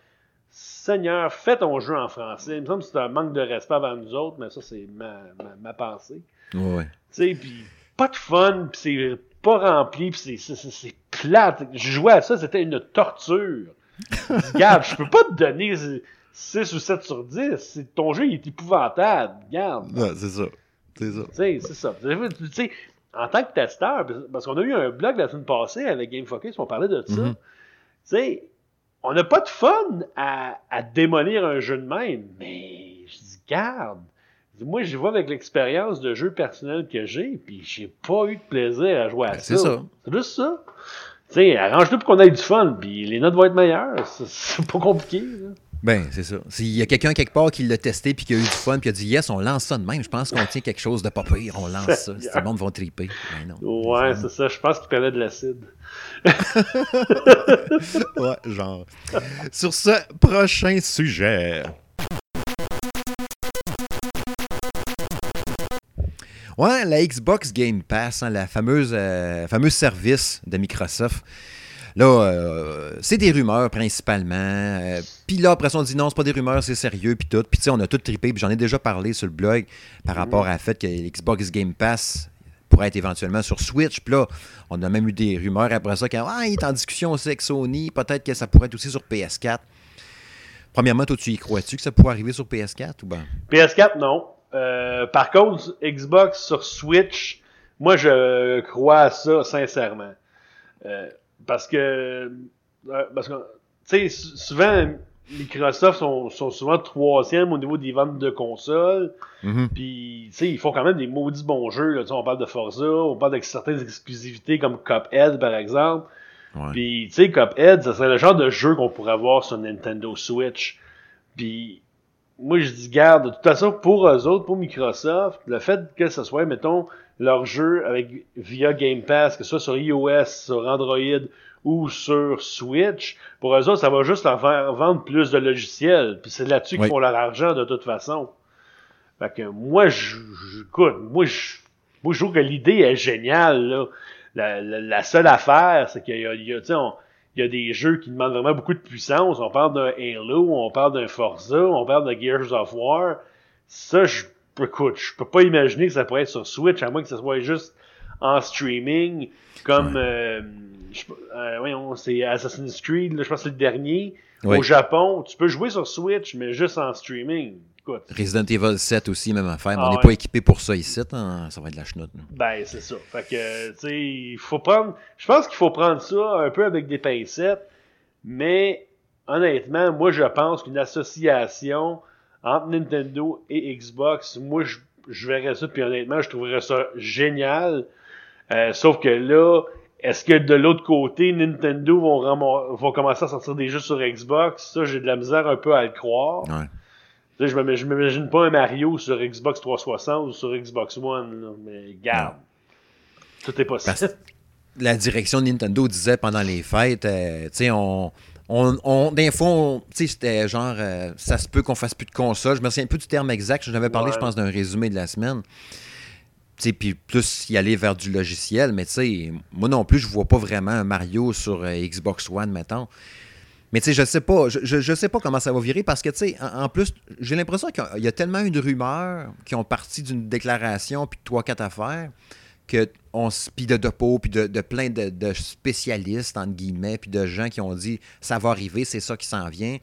Seigneur, fais ton jeu en français. Il me semble que c'est un manque de respect envers nous autres, mais ça, c'est ma, ma, pensée. Ouais. Tu sais, puis pas de fun, puis c'est pas rempli, puis c'est plate. Je jouais à ça, c'était une torture. Regarde, je peux pas te donner 6 ou 7 sur 10. Ton jeu, il est épouvantable. Regarde. Ouais, c'est ça. C'est ça. c'est ça. Tu sais, en tant que testeur, parce qu'on a eu un blog la semaine passée avec Game Focus, on parlait de ça. Mhm. Tu sais, on n'a pas de fun à, démolir un jeu de même, mais je dis, garde. Moi, je vois avec l'expérience de jeu personnel que j'ai, puis j'ai pas eu de plaisir à jouer à ben, ça. C'est ça. C'est juste ça. Tu sais, arrange-le pour qu'on ait du fun, puis les notes vont être meilleures. C'est pas compliqué. Ben, c'est ça. S'il y a quelqu'un quelque part qui l'a testé puis qui a eu du fun puis a dit yes, on lance ça de même, je pense qu'on tient quelque chose de pas pire, on lance ça. Tout le monde va triper. Ben non. Ouais, c'est ça. Je pense qu'il parlait de l'acide. ouais, genre. Sur ce prochain sujet. Ouais, la Xbox Game Pass, hein, la fameuse, euh, fameuse service de Microsoft. Là, euh, c'est des rumeurs principalement. Euh, puis là, après ça, on dit non, c'est pas des rumeurs, c'est sérieux, puis tout. Puis tu sais, on a tout trippé, puis j'en ai déjà parlé sur le blog par rapport à fait que l'Xbox Game Pass pourrait être éventuellement sur Switch. Puis là, on a même eu des rumeurs après ça qu'il ah, est en discussion aussi avec Sony, peut-être que ça pourrait être aussi sur PS4. Premièrement, toi, tu y crois-tu que ça pourrait arriver sur PS4 ou ben? PS4, non. Euh, par contre, Xbox sur Switch, moi, je crois à ça sincèrement. Parce que, euh, parce que, tu sais, souvent, Microsoft sont, sont, souvent troisième au niveau des ventes de consoles. Mm-hmm. Puis, tu sais, ils font quand même des maudits bons jeux. Là. On parle de Forza, on parle de certaines exclusivités comme Cuphead, par exemple. Puis, tu sais, Cuphead, ça serait le genre de jeu qu'on pourrait avoir sur Nintendo Switch. Puis, moi, je dis, garde, de toute façon, pour eux autres, pour Microsoft, le fait que ce soit, mettons, leur jeu avec via Game Pass, que ce soit sur iOS, sur Android ou sur Switch, pour eux autres, ça va juste leur faire vendre plus de logiciels. Puis c'est là-dessus qu'ils font leur argent de toute façon. Fait que moi, je, écoute, moi, je, moi, je trouve que l'idée est géniale. Là. La, la, seule affaire, c'est qu'il y a, il y a, il y a des jeux qui demandent vraiment beaucoup de puissance. On parle d'un Halo, on parle d'un Forza, on parle de Gears of War. Ça, je écoute, je peux pas imaginer que ça pourrait être sur Switch, à moins que ce soit juste en streaming, comme euh, euh, voyons, c'est Assassin's Creed, je pense que c'est le dernier. Au Japon, tu peux jouer sur Switch, mais juste en streaming. Resident Evil 7 aussi, même affaire. mais on ah n'est pas équipé pour ça ici. Hein. Ça va être de la chenoute. Ben, c'est ça. Fait que, tu sais, il faut prendre. Je pense qu'il faut prendre ça un peu avec des pincettes. Mais, honnêtement, moi, je pense qu'une association entre Nintendo et Xbox, moi, je, je verrais ça. Puis, honnêtement, je trouverais ça génial. Euh, sauf que là, est-ce que de l'autre côté, Nintendo vont, vont commencer à sortir des jeux sur Xbox? Ça, j'ai de la misère un peu à le croire. Ouais. Je m'imagine pas un Mario sur Xbox 360 ou sur Xbox One, mais garde. Tout est possible. la direction de Nintendo disait pendant les fêtes, euh, tu sais, on, on, on, des fois, c'était genre, euh, ça se peut qu'on fasse plus de consoles. Je me souviens plus du terme exact. Je n'avais parlé, je pense, d'un résumé de la semaine. Puis plus y aller vers du logiciel. Mais tu sais, moi non plus, je vois pas vraiment un Mario sur euh, Xbox One, mettons. Mais tu sais, je sais pas, je, je, sais pas comment ça va virer parce que tu sais, en, plus, j'ai l'impression qu'il y a tellement une rumeur qui ont parti d'une déclaration puis de trois quatre affaires que on puis de depot puis de, de, plein de, de, spécialistes entre guillemets puis de gens qui ont dit ça va arriver, c'est ça qui s'en vient,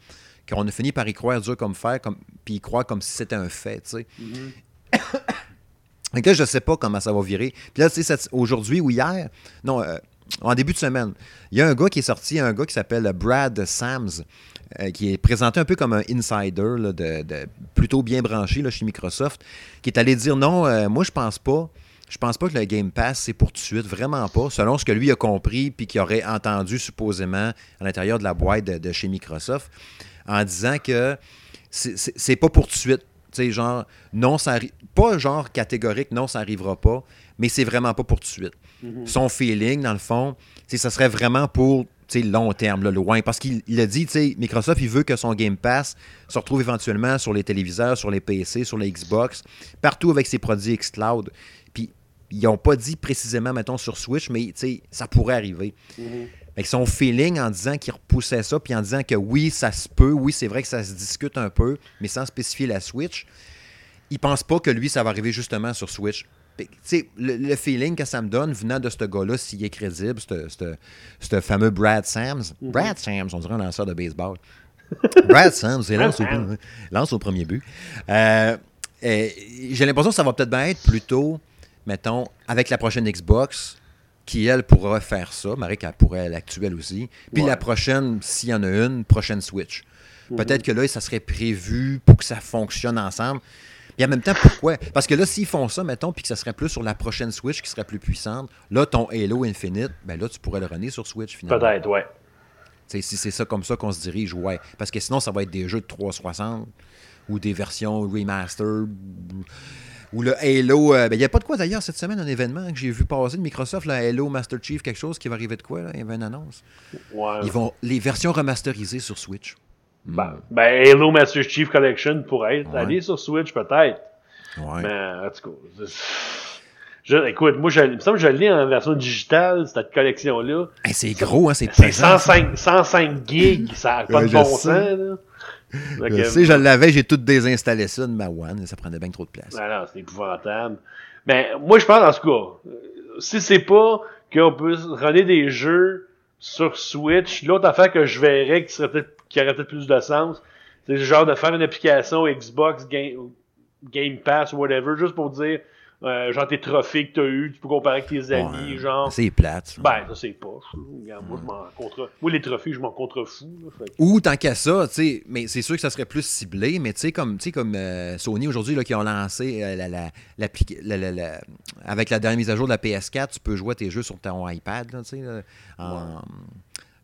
qu'on a fini par y croire dur comme fer, comme puis y croire comme si c'était un fait, tu sais. Mm-hmm. là, je sais pas comment ça va virer. Puis là, tu sais, aujourd'hui ou hier, non. Euh, en début de semaine. Il y a un gars qui est sorti, un gars qui s'appelle Brad Sams, euh, qui est présenté un peu comme un insider, de, plutôt bien branché chez Microsoft, qui est allé dire non, euh, moi je pense pas. Je pense pas que le Game Pass, c'est pour tout de suite, vraiment pas, selon ce que lui a compris puis qu'il aurait entendu supposément à l'intérieur de la boîte de, chez Microsoft, en disant que c'est pas pour tout de suite. Tu sais, genre, non, ça pas genre catégorique, non, ça arrivera pas, mais c'est vraiment pas pour tout de suite. Mhm. Son feeling, dans le fond, ça serait vraiment pour long terme, le loin. Parce qu'il a dit, Microsoft, il veut que son Game Pass se retrouve éventuellement sur les téléviseurs, sur les PC, sur les Xbox, partout avec ses produits xCloud. Puis, ils n'ont pas dit précisément, mettons, sur Switch, mais ça pourrait arriver. Mhm. Avec son feeling en disant qu'il repoussait ça, puis en disant que oui, ça se peut, oui, c'est vrai que ça se discute un peu, mais sans spécifier la Switch, il pense pas que lui, ça va arriver justement sur Switch. Le, le, feeling que ça me donne venant de ce gars-là, s'il est crédible, ce fameux Brad Sams. Mhm. Brad Sams, on dirait un lanceur de baseball. Brad Sams, il lance, lance, au premier but. Euh, j'ai l'impression que ça va peut-être bien être plutôt, mettons, avec la prochaine Xbox, qui, elle, pourra faire ça. Marie, qu'elle pourrait l'actuelle aussi. Puis la prochaine, s'il y en a une, prochaine Switch. Mhm. Peut-être que là, ça serait prévu pour que ça fonctionne ensemble. Et en même temps, pourquoi? Parce que là, s'ils font ça, mettons, puis que ça serait plus sur la prochaine Switch qui serait plus puissante, là, ton Halo Infinite, ben là, tu pourrais le runner sur Switch finalement. Peut-être, ouais. si c'est ça comme ça qu'on se dirige, ouais. Parce que sinon, ça va être des jeux de 360 ou des versions remaster ou le Halo. Euh, ben, il n'y a pas de quoi d'ailleurs cette semaine, un événement que j'ai vu passer de Microsoft, le Halo Master Chief, quelque chose qui va arriver de quoi là? Il y avait une annonce. Ouais. Ils vont les versions remasterisées sur Switch. Ben, ben, Halo Master Chief Collection pourrait être. Aller sur Switch, peut-être. Ouais. Mais, en tout cas. Je, écoute, moi, je, il me semble que je l'ai en version digitale, cette collection-là. c'est gros, hein, c'est C'est 105, 105 gigs, ça n'a pas de bon sens, là. je sais, je l'avais, j'ai tout désinstallé ça de ma One, ça prenait bien trop de place. Non, non, c'est épouvantable. Mais moi, je pense, en tout cas, si c'est pas qu'on peut runner des jeux sur Switch, l'autre affaire que je verrais qui serait peut-être qui aurait peut-être plus de sens. C'est genre de faire une application Xbox Game, Game Pass ou whatever, juste pour dire euh, genre tes trophées que tu as eu, tu peux comparer avec tes amis, genre. C'est plate. Ben, ça c'est pas. Regarde, moi, je m'en contre... moi, les trophées, je m'en contrefous. Ou tant qu'à ça, tu sais, mais c'est sûr que ça serait plus ciblé, mais tu sais, comme, comme euh, Sony aujourd'hui, qui ont lancé euh, la, la, la, avec la dernière mise à jour de la PS4, tu peux jouer tes jeux sur ton iPad, tu sais, en.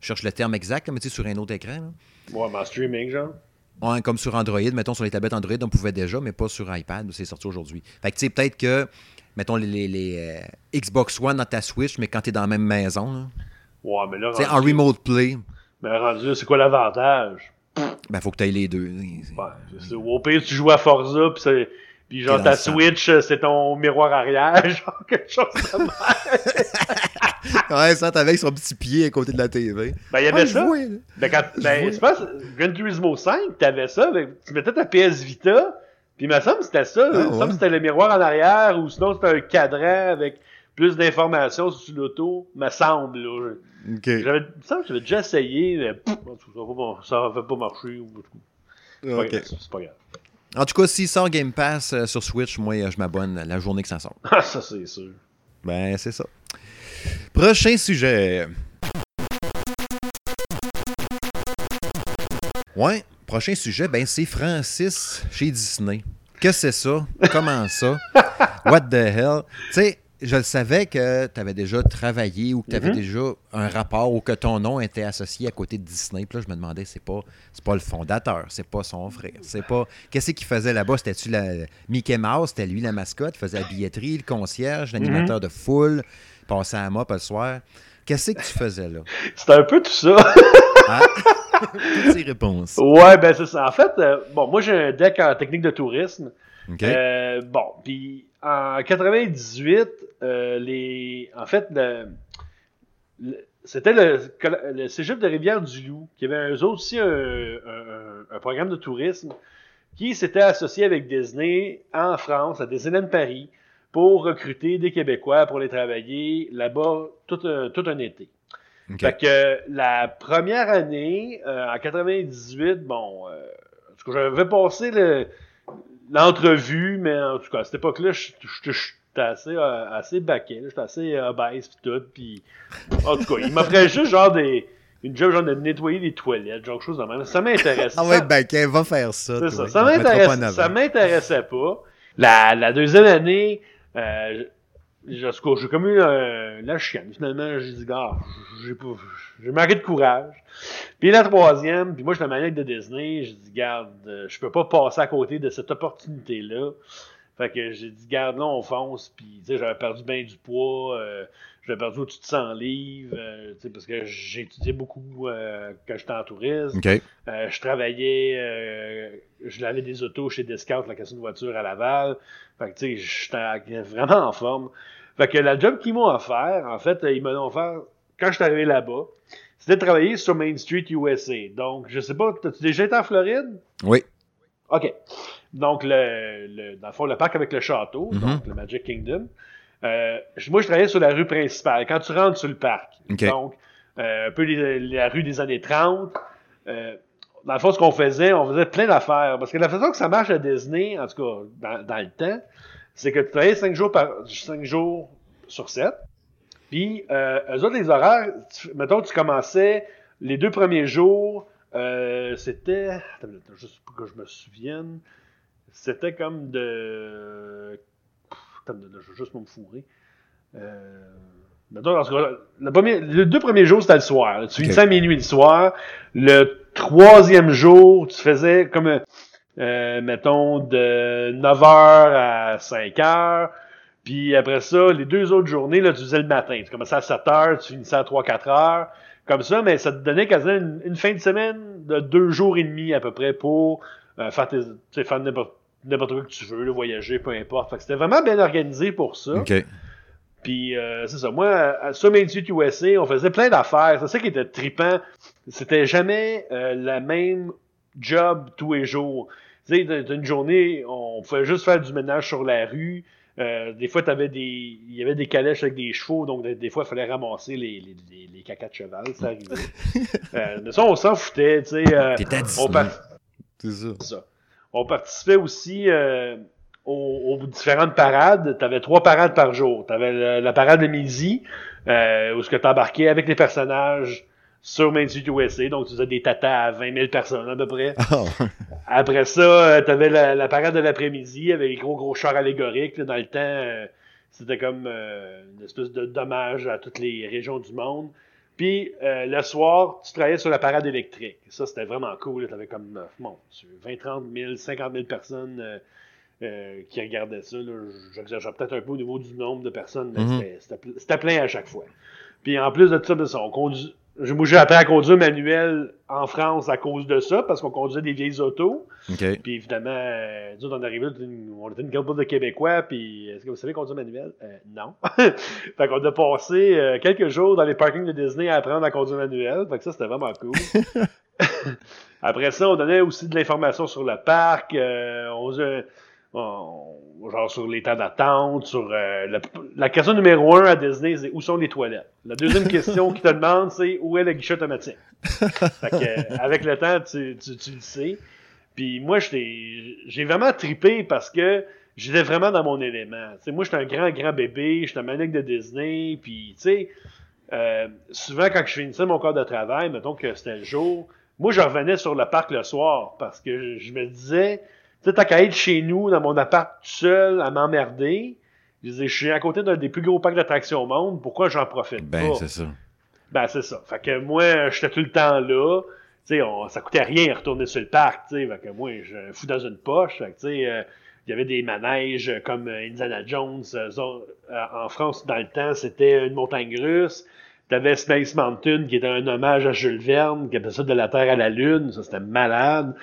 Je cherche le terme exact, mais tu sais, sur un autre écran. Là. Ouais, mais en streaming, genre. Ouais, comme sur Android, mettons sur les tablettes Android, on pouvait déjà, mais pas sur iPad, c'est sorti aujourd'hui. Fait que tu sais, peut-être que, mettons, les, les, euh, Xbox One dans ta Switch, mais quand tu es dans la même maison. Là, ouais, mais là. C'est en remote play. Mais rendu c'est quoi l'avantage? Ben, faut que tu aies les deux. Ouais, Au pire, tu joues à Forza, puis c'est puis genre ta Switch, euh, c'est ton miroir arrière, genre quelque chose de mal. ouais, ça, t'avais son petit pied à côté de la TV. Ben, il y avait ça. ben, quand, ben, je pense, Gran Turismo 5, t'avais ça, ben, tu mettais ta PS Vita, puis il me semble que c'était ça. Ah, il me semble que c'était le miroir en arrière, ou sinon c'était un cadran avec plus d'informations sur l'auto, me semble. Là. OK. J'avais, il me semble que j'avais déjà essayé, mais pff, ça va pas marcher. C'est pas OK. grave, c'est pas grave. En tout cas, s'il sort Game Pass euh, sur Switch, moi, euh, je m'abonne la journée que ça sort. Ah, ça, c'est sûr. Ben, c'est ça. Prochain sujet. Ouais, prochain sujet, ben c'est Francis chez Disney. Qu'est-ce que c'est ça? Comment ça? What the hell? Tu sais, je le savais que tu avais déjà travaillé ou que tu avais Mhm. déjà un rapport ou que ton nom était associé à côté de Disney. Puis là, je me demandais, c'est pas, c'est pas le fondateur, c'est pas son frère, c'est pas. Qu'est-ce qu'il faisait là-bas? C'était-tu la Mickey Mouse? C'était lui la mascotte? Il faisait la billetterie, le concierge, l'animateur de foule, passait à moi le soir. Qu'est-ce que tu faisais là? C'était un peu tout ça. Ah? Toutes ces réponses. ouais, ben c'est ça. En fait, euh, bon, moi j'ai un deck en technique de tourisme. Euh, bon, puis en 98, euh, les, en fait, le, le- c'était le, le cégep de Rivière-du-Loup qui avait eux aussi un, un- un programme de tourisme qui s'était associé avec Disney en France, à Disneyland Paris, pour recruter des Québécois pour les travailler là-bas tout, un- tout un été. Fait que la première année, euh, en 98, bon, euh, en tout cas, j'avais passé le- l'entrevue, mais en tout cas, à cette époque-là, j'étais assez, euh, assez baquet, là, j'étais assez euh, obèse pis tout, pis en tout cas, il m'offrait juste genre des, une job genre de nettoyer les toilettes, genre quelque chose de même. Ça m'intéressait. Ah ouais, qu'elle va faire ça. C'est toi. ça. Ça m'intéressait pas. La, la deuxième année, euh, j'ai comme eu euh, la chienne. Finalement, j'ai dit, gars, j'ai j'ai manqué de courage. Puis la troisième, puis moi, j'étais maniaque de Disney. J'ai dit, garde, euh, je peux pas passer à côté de cette opportunité-là. Fait que j'ai dit, garde, là, on fonce. Puis, tu sais, j'avais perdu bien du poids. euh, j'avais perdu au-dessus de 100 livres. euh, tu sais, parce que j'ai étudié beaucoup euh, quand j'étais en tourisme. OK. Euh, je travaillais, euh, je lavais des autos chez Discount, la cassette de voiture à Laval. Fait que, tu sais, j'étais vraiment en forme. Fait que la job qu'ils m'ont offert, en fait, ils m'ont offert, quand je suis arrivé là-bas, c'était de travailler sur Main Street USA. Donc, je sais pas, t'as-tu déjà été en Floride? Oui. OK. Donc, le, le, dans le fond, le parc avec le château, Mhm. donc le Magic Kingdom. Euh, moi, je travaillais sur la rue principale, quand tu rentres sur le parc. Donc, euh, un peu les- la rue des années 30. Euh, dans le fond, ce qu'on faisait, on faisait plein d'affaires. Parce que la façon que ça marche à Disney, en tout cas, dans, dans le temps, c'est que tu travaillais 5 jours, par, 5 jours sur 7. Puis, euh, eux autres, les horaires, tu- mettons, tu commençais les deux premiers jours, c'était. Attends, juste pour que je me souvienne. C'était comme de. Minute, je vais juste me fourrer. Euh, tout cas, le premier- les deux premiers jours, c'était le soir. là. Tu finissais à minuit le soir. Le troisième jour, tu faisais comme, euh, mettons, de 9h à 5h. Puis après ça, les deux autres journées, là, tu faisais le matin. Tu commençais à 7h, tu finissais à 3-4 heures. Comme ça, mais ça te donnait quasiment une, une fin de semaine de deux jours et demi à peu près pour euh, faire, tes, faire n'importe n'importe quoi que tu veux, là, voyager, peu importe. Fait que c'était vraiment bien organisé pour ça. Puis euh, c'est ça. Moi, à- Street USA, on faisait plein d'affaires. C'est ça qui était trippant. C'était jamais euh, la même job tous les jours. Tu sais, une journée, on pouvait juste faire du ménage sur la rue. Euh, des fois, t'avais des, il y avait des calèches avec des chevaux, donc des, des fois, il fallait ramasser les, les, les, les cacas de cheval, ça arrivait. euh, mais ça, on s'en foutait, tu sais. euh, on, Disney. par- C'est ça. ça. On participait aussi euh, aux, aux différentes parades. Tu avais trois parades par jour. Tu avais la parade de midi, euh, où ce que tu embarquais avec les personnages sur Main Street USA. Donc, tu faisais des tatas à 20 000 personnes à peu près. Ah, Après ça, tu avais la, la parade de l'après-midi avec les gros gros chars allégoriques. là. dans le temps, euh, c'était comme euh, une espèce de dommage à toutes les régions du monde. Puis euh, le soir, tu travaillais sur la parade électrique. Ça, c'était vraiment cool. Tu avais comme, bon, 20, 30 000, 50 000 personnes euh, euh, qui regardaient ça. J'exagère peut-être un peu au niveau du nombre de personnes, mais Mhm. c'était- c'était ple- c'était plein à chaque fois. Puis en plus de ça, ça on conduit. Moi, j'ai appris à conduire manuel en France à cause de ça, parce qu'on conduisait des vieilles autos. OK. Puis évidemment, euh, nous on arrivait, on était une couple de Québécois, puis est-ce que vous savez conduire manuel? Euh, non. fait qu'on a passé euh, quelques jours dans les parkings de Disney à apprendre à conduire manuel, fait que ça, c'était vraiment cool. Après ça, on donnait aussi de l'information sur le parc, euh, on, faisait- genre sur les temps d'attente, sur euh, la, question numéro un à Disney, c'est où sont les toilettes? La deuxième question qui te demande, c'est où est le guichet automatique? fait que, avec le temps, tu, tu, le sais. Puis moi, j'ai vraiment tripé parce que j'étais vraiment dans mon élément. sais moi, j'étais un grand, grand bébé, j'étais un de Disney, puis tu sais, euh, souvent quand je finissais mon corps de travail, mettons que c'était le jour, moi, je revenais sur le parc le soir parce que je, me disais, tu sais, t'as qu'à être chez nous, dans mon appart tout seul, à m'emmerder. Je disais, je suis à côté d'un des plus gros parcs d'attractions au monde, pourquoi j'en profite ben, pas? Ben, c'est ça. Ben, c'est ça. Fait que moi, j'étais tout le temps là. Tu sais, ça coûtait rien de retourner sur le parc, tu sais. Fait que moi, je fous dans une poche. Fait que, tu sais, euh, il y avait des manèges comme Indiana Jones. Euh, en France, dans le temps, c'était une montagne russe. T'avais Space Mountain, qui était un hommage à Jules Verne, qui appelait ça de la Terre à la Lune. Ça, c'était malade.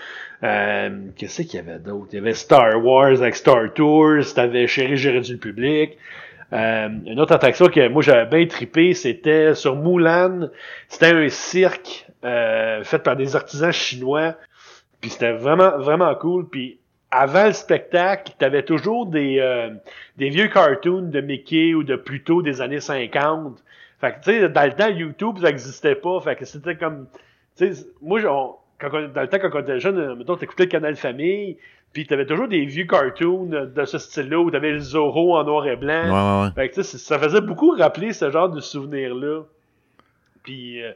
Euh, Qu'est-ce qu'il y avait d'autre? Il y avait Star Wars avec Star Tours. T'avais Chéri, réduit le public. Euh, une autre attraction que moi j'avais bien trippé, c'était sur Mulan. C'était un cirque euh, fait par des artisans chinois. Puis c'était vraiment, vraiment cool. Puis avant le spectacle, t'avais toujours des, euh, des vieux cartoons de Mickey ou de plutôt des années 50 fait que, tu sais, dans le temps, YouTube, ça n'existait pas. Fait que c'était comme. Tu sais, moi, quand dans le temps, quand on était jeune, mettons, t'écoutais le canal Famille, puis t'avais toujours des vieux cartoons de ce style-là où t'avais le Zorro en noir et blanc. Ouais, ouais, Fait que, ça faisait beaucoup rappeler ce genre de souvenirs-là. Puis, euh,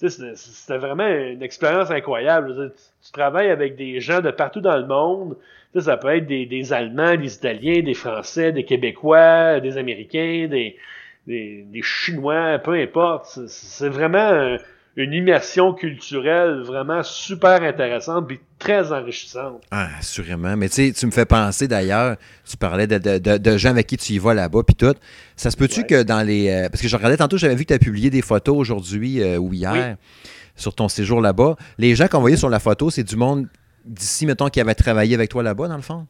tu sais, c'était vraiment une expérience incroyable. Tu, travailles avec des gens de partout dans le monde. Tu sais, ça peut être des, des Allemands, des Italiens, des Français, des Québécois, des Américains, des des, Chinois, peu importe. C'est vraiment une immersion culturelle vraiment super intéressante et très enrichissante. Ah, assurément. Mais tu sais, tu me fais penser d'ailleurs, tu parlais de, gens avec qui tu y vas là-bas, puis tout. Ça se peut-tu que dans les... Euh, parce que je regardais tantôt, j'avais vu que tu as publié des photos aujourd'hui euh, ou hier sur ton séjour là-bas. Les gens qu'on voyait sur la photo, c'est du monde d'ici, mettons, qui avait travaillé avec toi là-bas, dans le fond?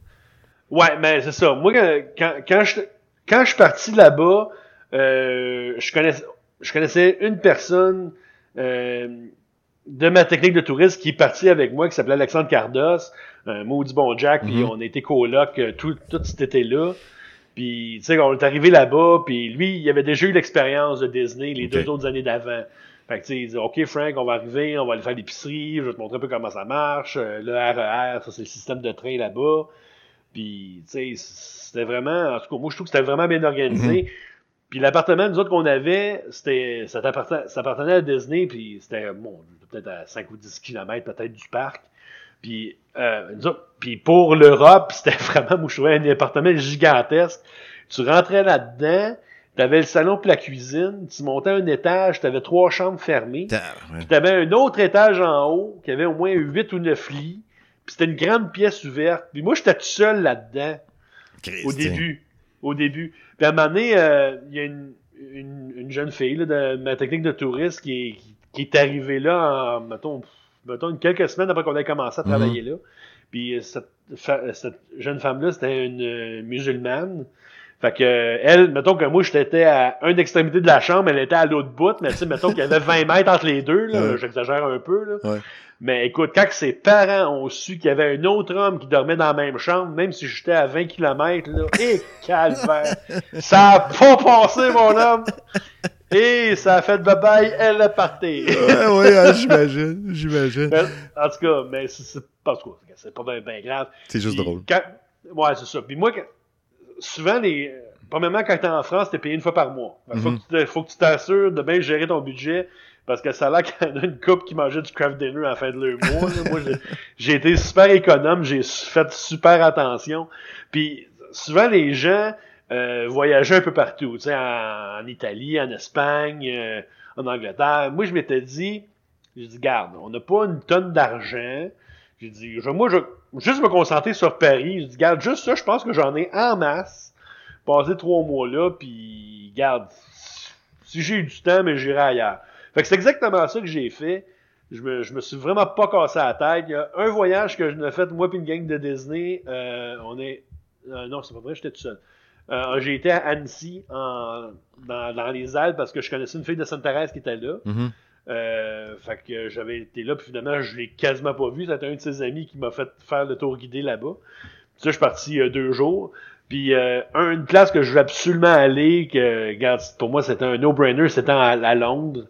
Ouais, mais c'est ça. Moi, quand, quand, je, quand je suis parti là-bas, euh, je, connaissais, je connaissais une personne euh, de ma technique de tourisme qui est partie avec moi, qui s'appelait Alexandre Cardos, un maudit bon Jack, puis mhm. on était coloc euh, tout, tout cet été-là. Puis, tu sais, on est arrivé là-bas, puis lui, il avait déjà eu l'expérience de Disney les deux autres années d'avant. Fait que, tu sais, il dit, OK, Frank, on va arriver, on va aller faire l'épicerie, je vais te montrer un peu comment ça marche. Le RER, e ça, c'est le système de train là-bas. Puis, tu sais, c'était vraiment, en tout cas, moi, je trouve que c'était vraiment bien organisé. Mhm. Puis l'appartement, nous autres, qu'on avait, c'était, ça, appartenait, à Disney, puis c'était, bon, peut-être à 5 ou 10 km peut-être du parc. Puis, euh, nous autres, puis pour l'Europe, c'était vraiment, trouvais un appartement gigantesque. Tu rentrais là-dedans, t'avais le salon pour la cuisine, tu montais un étage, t'avais trois chambres fermées. Puis t'avais un autre étage en haut, qui avait au moins 8 ou 9 lits. Puis c'était une grande pièce ouverte. Puis moi, j'étais tout seul là-dedans. Au début. Au début. Puis à un moment donné, euh, il y a une, une, jeune fille là, de ma technique de touriste qui est, qui, est arrivée là, en, mettons, mettons, quelques semaines après qu'on ait commencé à mhm. travailler là. Puis euh, cette, cette jeune femme-là, c'était une euh, musulmane. Fait que elle, mettons que moi j'étais à une extrémité de la chambre, elle était à l'autre bout, mais tu sais, mettons qu'il y avait 20 mètres entre les deux, là, j'exagère un peu. Là. Mais écoute, quand ses parents ont su qu'il y avait un autre homme qui dormait dans la même chambre, même si j'étais à 20 km, là, et calvaire! ça a pas passé, mon homme! Et ça a fait bye-bye, elle est partie. ouais, ouais, j'imagine, j'imagine. En tout cas, mais c'est pas, c'est pas bien grave. C'est juste drôle. ouais, c'est ça. Puis moi, souvent, les, premièrement, quand t'es en France, t'es payé une fois par mois. Il mm-hmm. faut que tu t'assures de bien gérer ton budget. Parce que ça a l'air qu'il y en a une couple qui mangeait du craft dinner à la fin de leur mois. Moi, j'ai été super économe, j'ai fait super attention. Puis souvent, les gens euh, voyageaient un peu partout, tu sais, en, Italie, en Espagne, euh, en Angleterre. Moi, je m'étais dit, j'ai dit, garde, on n'a pas une tonne d'argent. J'ai dit, je, moi, je juste me concentrer sur Paris. J'ai dit, garde, juste ça, je pense que j'en ai en masse. Passé trois mois là, puis garde, si j'ai eu du temps, mais j'irai ailleurs. Fait que c'est exactement ça que j'ai fait. Je me, je me suis vraiment pas cassé la tête. Il y a un voyage que je n'ai fait, moi et une gang de Disney. Euh, on est. Euh, non, c'est pas vrai, j'étais tout seul. Euh, j'ai été à Annecy, en, dans, dans, les Alpes, parce que je connaissais une fille de Sainte-Thérèse qui était là. Mm-hmm. Euh, fait que j'avais été là, puis finalement, je l'ai quasiment pas vu. C'était un de ses amis qui m'a fait faire le tour guidé là-bas. Ça, je suis parti deux jours. Puis euh, une place que je veux absolument aller, que pour moi c'était un no-brainer, c'était à, Londres.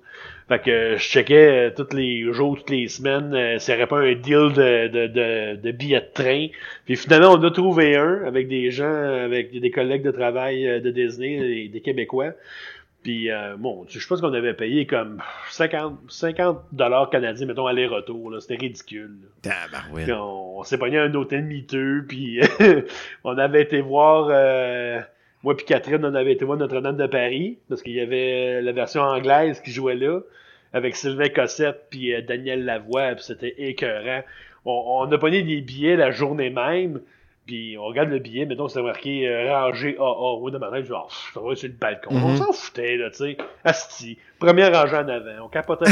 Fait que je checkais euh, tous les jours, toutes les semaines, euh, s'il n'y aurait pas un deal de, de, de, de billets de train. Puis finalement, on a trouvé un avec des gens, avec des collègues de travail euh, de Disney, des Québécois. Puis, euh, bon, je pense qu'on avait payé comme 50, 50 dollars canadiens, mettons, aller-retour. C'était ridicule. on, s'est pogné un hôtel miteux, puis on avait été voir... Euh, moi puis Catherine, on avait été voir Notre-Dame de Paris, parce qu'il y avait la version anglaise qui jouait là, avec Sylvain Cossette puis euh, Daniel Lavoie, puis c'était écœurant. On, on a pogné des billets la journée même, puis on regarde le billet, mettons, c'est marqué euh, rangée AA. Oui, de ma tête, je vais oh, sur le balcon. On mhm. s'en foutait, là, tu sais. Asti. Première rangée en avant. On capotait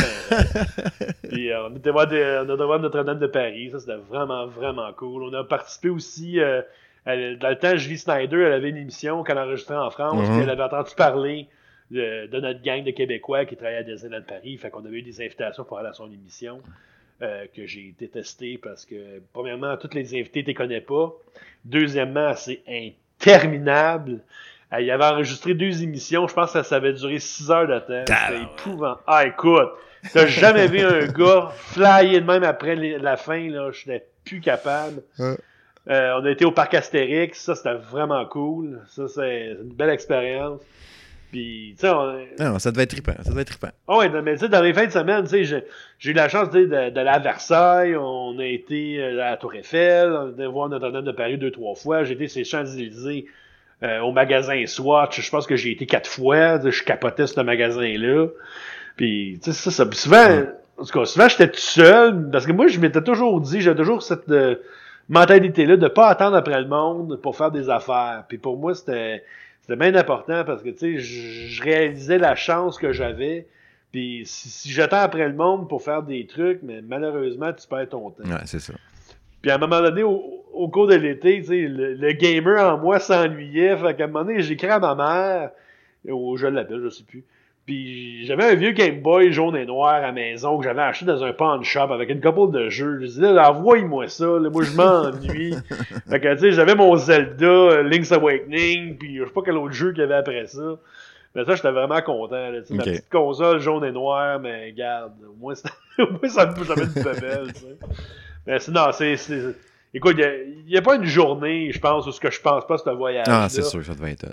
Puis euh, on était voir, de, on a Notre-Dame de Paris. Ça, c'était vraiment, vraiment cool. On a participé aussi. Euh, dans le temps, Julie Snyder, elle avait une émission qu'elle enregistrait en France. Mhm. elle avait entendu parler de, de, notre gang de Québécois qui travaillait à Disneyland Paris. Fait qu'on avait eu des invitations pour aller à son émission. Euh, que j'ai détesté parce que, premièrement, toutes les invités, tu les connais pas. Deuxièmement, c'est interminable. Euh, il avait enregistré deux émissions. Je pense que ça, avait duré six heures de temps. C'était épouvant. Ah, écoute, t'as jamais vu un gars flyer de même après la fin, là. Je n'étais plus capable. Euh, on a été au parc Astérix. Ça, c'était vraiment cool. Ça, c'est une belle expérience. Puis, tu sais, Non, ça devait être trippant. Ça devait être trippant. Oh, ouais, mais tu sais, dans les fins de semaine, tu sais, j'ai eu la chance d'aller à Versailles, on a été euh, à la Tour Eiffel, on a été voir Notre-Dame de Paris deux, trois fois, j'ai été les Champs-Élysées euh, au magasin Swatch, je pense que j'ai été quatre fois, je capotais ce magasin-là. Puis, tu sais, ça, ça, souvent, en tout cas, souvent, j'étais tout seul, parce que moi, je m'étais toujours dit, j'ai toujours cette euh, mentalité-là de pas attendre après le monde pour faire des affaires. Puis pour moi, c'était c'était bien important parce que, tu sais, je réalisais la chance que j'avais. Puis si, j'attends après le monde pour faire des trucs, mais malheureusement, tu perds ton temps. Ouais, c'est ça. Puis à un moment donné, au, cours de l'été, tu sais, le, gamer en moi s'ennuyait. Fait qu'à un moment donné, j'écris à ma mère, ou je l'appelle, je sais plus. Puis j'avais un vieux Game Boy jaune et noir à la maison que j'avais acheté dans un pawn shop avec une couple de jeux. Je disais, envoie-moi ça, là, moi je m'ennuie. fait que tu sais, j'avais mon Zelda, Link's Awakening, puis je sais pas quel autre jeu qu'il y avait après ça. Mais ça, j'étais vraiment content. Là, Ma petite console jaune et noire, mais regarde, au moins, ça, me fait une belle. Mais sinon, c'est. Écoute, il n'y a, pas une journée, je pense, où ce que je pense pas, c'est un voyage. Ah, c'est sûr, ça devait être.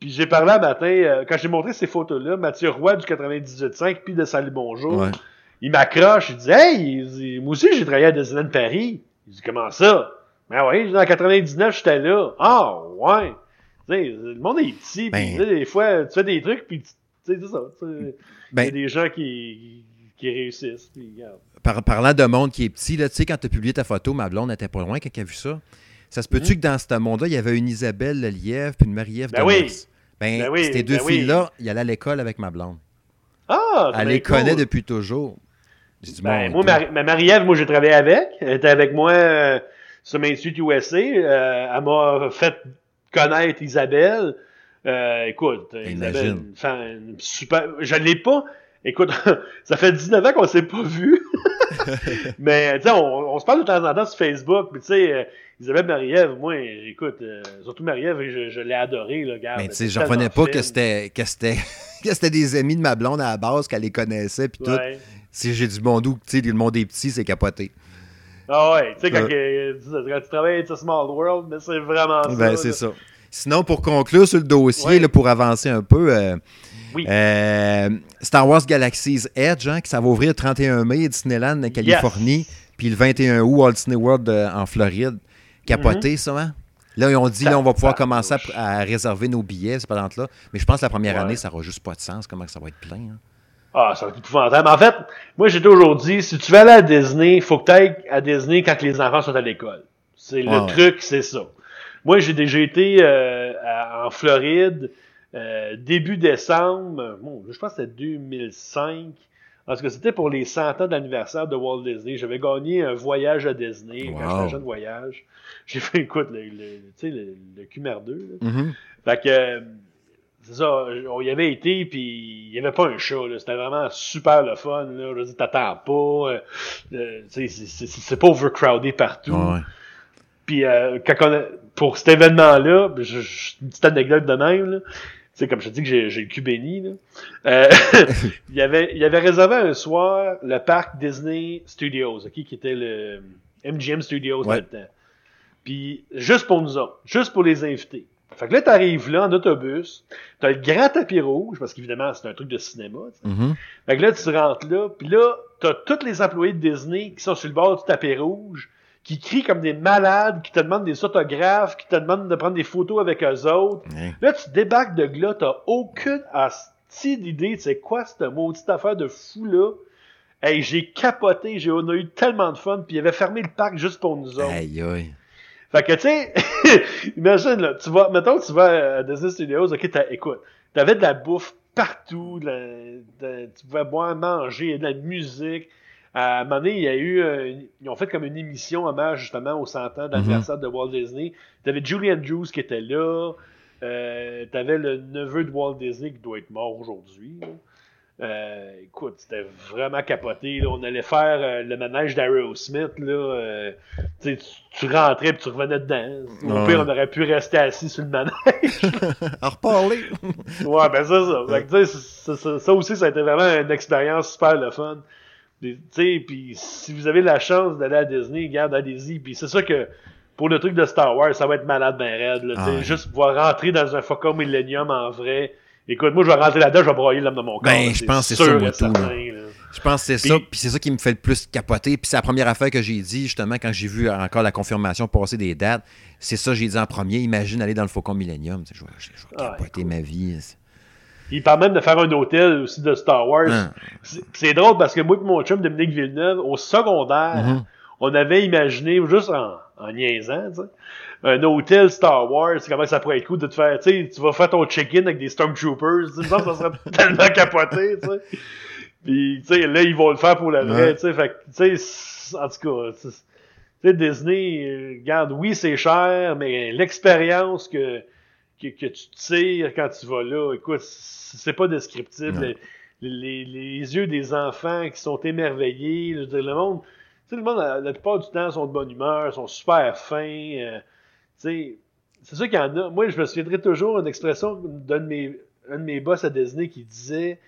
Puis j'ai parlé un matin, euh, quand j'ai montré ces photos-là, Mathieu Roy du 98.5 puis de Salut Bonjour, il m'accroche, il dit Hey, moi aussi j'ai travaillé à Disneyland Paris. Il dit Comment ça? Ben oui, en 99, j'étais là. Ah ouais. Tu sais, le monde est petit, ben... des fois, tu fais des trucs, puis tu sais, c'est ça. Ben... Il y a des gens qui, qui réussissent. Par, parlant de monde qui est petit, là, tu sais, quand tu as publié ta photo, ma blonde n'était pas loin quand elle a vu ça. Ça se peut-tu hmm? que dans ce monde-là, il y avait une Isabelle Lièvre puis une Marie-Ève ben oui. Ben, ben oui, ces deux ben filles-là, il allait à l'école avec ma blonde. Ah, Elle les connaît depuis toujours. Ben, moi, ma Marie-Ève, moi, j'ai travaillé avec. Elle était avec moi euh, sur Street USA. Euh, elle m'a fait connaître Isabelle. Euh, écoute, Isabelle, une, super. Je l'ai pas. Écoute, ça fait 19 ans qu'on s'est pas vu. mais, tu sais, on, on, se parle de temps en temps sur Facebook. Mais, tu sais, Isabelle Marie-Ève, moi, écoute, euh, surtout Marie-Ève, je, je l'ai adorée, là, gars. Mais tu sais, je revenais pas que c'était, que c'était, que c'était des amis de ma blonde à la base, qu'elle les connaissait, puis tout. Si j'ai du bon doux, tu sais, le monde est petit, c'est capoté. Ah ouais, tu sais, quand, tu travailles a Small World, mais c'est vraiment ça. Ben, c'est ça. Sinon, pour conclure sur le dossier, là, pour avancer un peu, euh, oui. euh, Star Wars Galaxy's Edge, hein, qui ça va ouvrir le 31 mai à Disneyland en Californie, puis le 21 août Walt Disney World euh, en Floride capoté, ça, hein? Là, ils ont dit, là, on va pouvoir commencer à, réserver nos billets, c'est pas là. Mais je pense que la première année, ça n'aura juste pas de sens, comment ça va être plein. Hein? Ah, ça va être épouvantable. En fait, moi, j'ai toujours dit, si tu veux aller à Disney, il faut que tu ailles à Disney quand les enfants sont à l'école. C'est le truc, c'est ça. Moi, j'ai déjà été euh, en Floride euh, début décembre. Bon, je pense que c'était 2005. Parce que c'était pour les 100 ans d'anniversaire de Walt Disney. J'avais gagné un voyage à Disney, quand j'étais jeune voyage. J'ai fait, écoute, le, le, tu sais, le, le QMR2. Mm-hmm. Fait que, c'est ça, on y avait été, puis il n'y avait pas un chat. C'était vraiment super le fun. Là. Je t'attends pas. Euh, euh c'est pas overcrowded partout. Puis euh, quand on a, pour cet événement-là, je, je, une petite anecdote de même, là, sais, comme je te dis que j'ai, j'ai le cul béni, là. Euh, il, avait, il avait réservé un soir le parc Disney Studios, ok, qui était le MGM Studios Ouais. maintenant. Puis juste pour nous autres, juste pour les invités. Fait que là, t'arrives là en autobus, t'as le grand tapis rouge, parce qu'évidemment, c'est un truc de cinéma. Mhm. Fait que là, tu rentres là, puis là, t'as tous les employés de Disney qui sont sur le bord du tapis rouge, qui crient comme des malades, qui te demandent des autographes, qui te demandent de prendre des photos avec eux autres. Là, tu débarques de là, t'as aucune asti d'idée, tu sais quoi cette maudite affaire de fou là. Hey, j'ai capoté, j'ai, on a eu tellement de fun, puis il avait fermé le parc juste pour nous autres. Aïe, aïe. Fait que, tu sais, imagine, là, tu vas, mettons, tu vas à Disney Studios, ok, t'as, écoute, t'avais de la bouffe partout, de la- de- tu pouvais boire, manger, de la musique. À un moment donné, il y a eu, euh, ils ont fait comme une émission hommage justement au 100 ans d'anniversaire de Walt Disney. T'avais Julie Andrews qui était là, euh, t'avais le neveu de Walt Disney qui doit être mort aujourd'hui. Euh, écoute, c'était vraiment capoté. là. On allait faire euh, le manège d'Aerosmith. Euh, tu, tu, rentrais et tu revenais dedans. Au pire, on aurait pu rester assis sur le manège. À reparler. ouais, ben c'est ça. Que, ça, ça- ça aussi, ça a été vraiment une expérience super le fun. Des- Tu sais, puis si vous avez la chance d'aller à Disney, garde, allez-y. Puis c'est ça que pour le truc de Star Wars, ça va être malade ben raide. Là. Ah ouais. Juste pouvoir rentrer dans un Faucon Millennium en vrai. Écoute, moi, je vais rentrer là-dedans, je vais broyer l'homme de mon corps. Ben, je pense que c'est sûr ça, moi, tout. Je pense que c'est ça, puis c'est ça qui me fait le plus capoter. Puis c'est la première affaire que j'ai dit, justement, quand j'ai vu encore la confirmation passer des dates. C'est ça que j'ai dit en premier. Imagine aller dans le Faucon Millennium. Je vais, je vais Ah, capoter ma vie. Il parle même de faire un hôtel aussi de Star Wars. Hein. C'est- drôle parce que moi et mon chum Dominique Villeneuve, au secondaire, Mhm. on avait imaginé, juste en, en niaisant, un hôtel Star Wars, comment ça pourrait être cool de te faire, tu sais, tu vas faire ton check-in avec des Stormtroopers, tu ça serait tellement capoté, tu sais. Puis, tu sais, là, ils vont le faire pour le vrai, Ouais. tu sais, fait que, tu sais, en tout cas, tu sais, tu sais, Disney, euh, regarde, oui, c'est cher, mais l'expérience que, que, que tu tires quand tu vas là, écoute, c'est pas descriptible. Les, les, les yeux des enfants qui sont émerveillés, je veux dire, le monde, tu sais, le monde, la, la plupart du temps, sont de bonne humeur, sont super fins, euh, tu sais, c'est sûr qu'il y en a. Moi, je me souviendrai toujours une expression d'un de mes, un de mes boss à Disney qui disait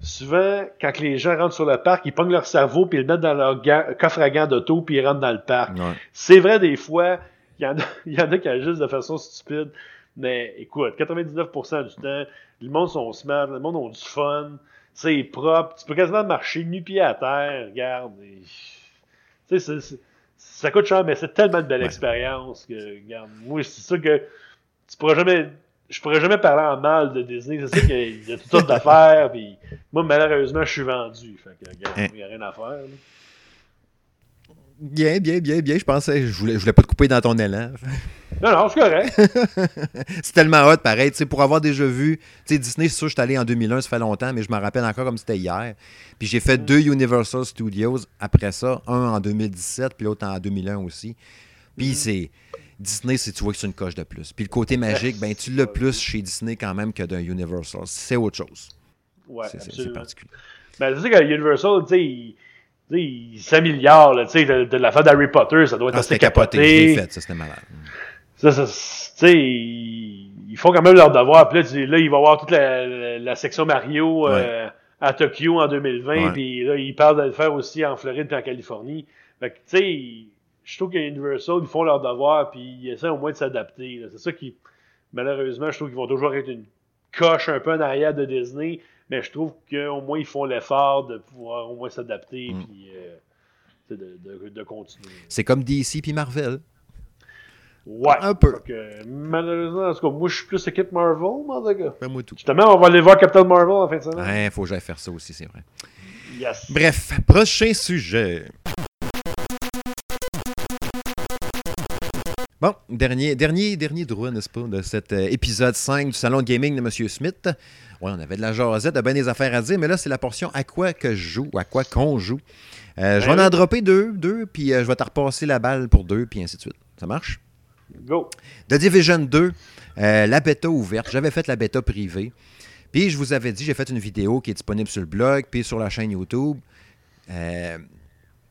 souvent, quand les gens rentrent sur le parc, ils pognent leur cerveau puis ils le mettent dans leur coffre à gants d'auto puis ils rentrent dans le parc. Ouais. C'est vrai, des fois, il y, en a, il y en a qui agissent de façon stupide. Mais écoute, 99% du temps, le monde sont smart, le monde ont du fun, c'est propre, tu peux quasiment marcher nu-pied à terre, regarde. et- Tu sais, ça coûte cher, mais c'est tellement de belle Ouais. expérience que, regarde, moi, c'est sûr que tu pourras jamais, je pourrais jamais parler en mal de Disney, c'est sûr qu'il y a toutes sortes d'affaires, puis moi, malheureusement, je suis vendu, fait que, regarde, Hein. il n'y a rien à faire, là. Bien, bien, bien, bien. Je pensais, je voulais, je voulais pas te couper dans ton élan. Non, non, c'est correct. c'est tellement hot, pareil. Tu sais, pour avoir déjà vu, Disney, c'est sûr, je suis allé en 2001, ça fait longtemps, mais je me rappelle encore comme c'était hier. Puis j'ai fait deux Universal Studios après ça, un en 2017, puis l'autre en 2001 aussi. Puis c'est. Disney, c'est, tu vois que c'est une coche de plus. Puis le côté magique, ben tu l'as plus chez Disney quand même que d'un Universal. C'est autre chose. Ouais, c'est, c'est- c'est particulier. Ben, tu sais que Universal, tu sais, il, il s'améliore, là, tu sais, de, de l'affaire d'Harry Potter, ça doit être Ah, assez c'était capoté, je l'ai fait, ça, c'était malade. Ça, ça, tu sais, ils, font quand même leur devoir. Puis là, tu- là, il va y avoir toute la, la, la section Mario euh, à Tokyo en 2020. Ouais. Puis là, ils parlent de le faire aussi en Floride et en Californie. Fait que, tu sais, je trouve que Universal, ils font leur devoir, puis ils essaient au moins de s'adapter. C'est ça qui, malheureusement, je trouve qu'ils vont toujours être une coche un peu en arrière de Disney. Mais je trouve qu'au moins, ils font l'effort de pouvoir au moins s'adapter, Mm. puis euh, de continuer. C'est comme DC puis Marvel. Ouais. Un peu. Malheureusement, en tout cas, moi, je suis plus équipe Marvel, en tout cas. Fais-moi tout. Justement, on va aller voir Captain Marvel en fin de semaine. Ouais, faut que j'aille faire ça aussi, c'est vrai. Yes. Bref, prochain sujet. Bon, dernier, dernier, dernier droit, n'est-ce pas, de cet euh, épisode 5 du Salon de Gaming de M. Smith. Ouais, on avait de la jasette, de bien des affaires à dire, mais là, c'est la portion à quoi que je joue, ou à quoi qu'on joue. Euh, je vais Ben en oui. dropper deux, deux, puis euh, je vais te repasser la balle pour deux, puis ainsi de suite. Ça marche? Go. The Division 2, euh, la bêta ouverte. J'avais fait la bêta privée. Puis je vous avais dit, j'ai fait une vidéo qui est disponible sur le blog, puis sur la chaîne YouTube. Euh,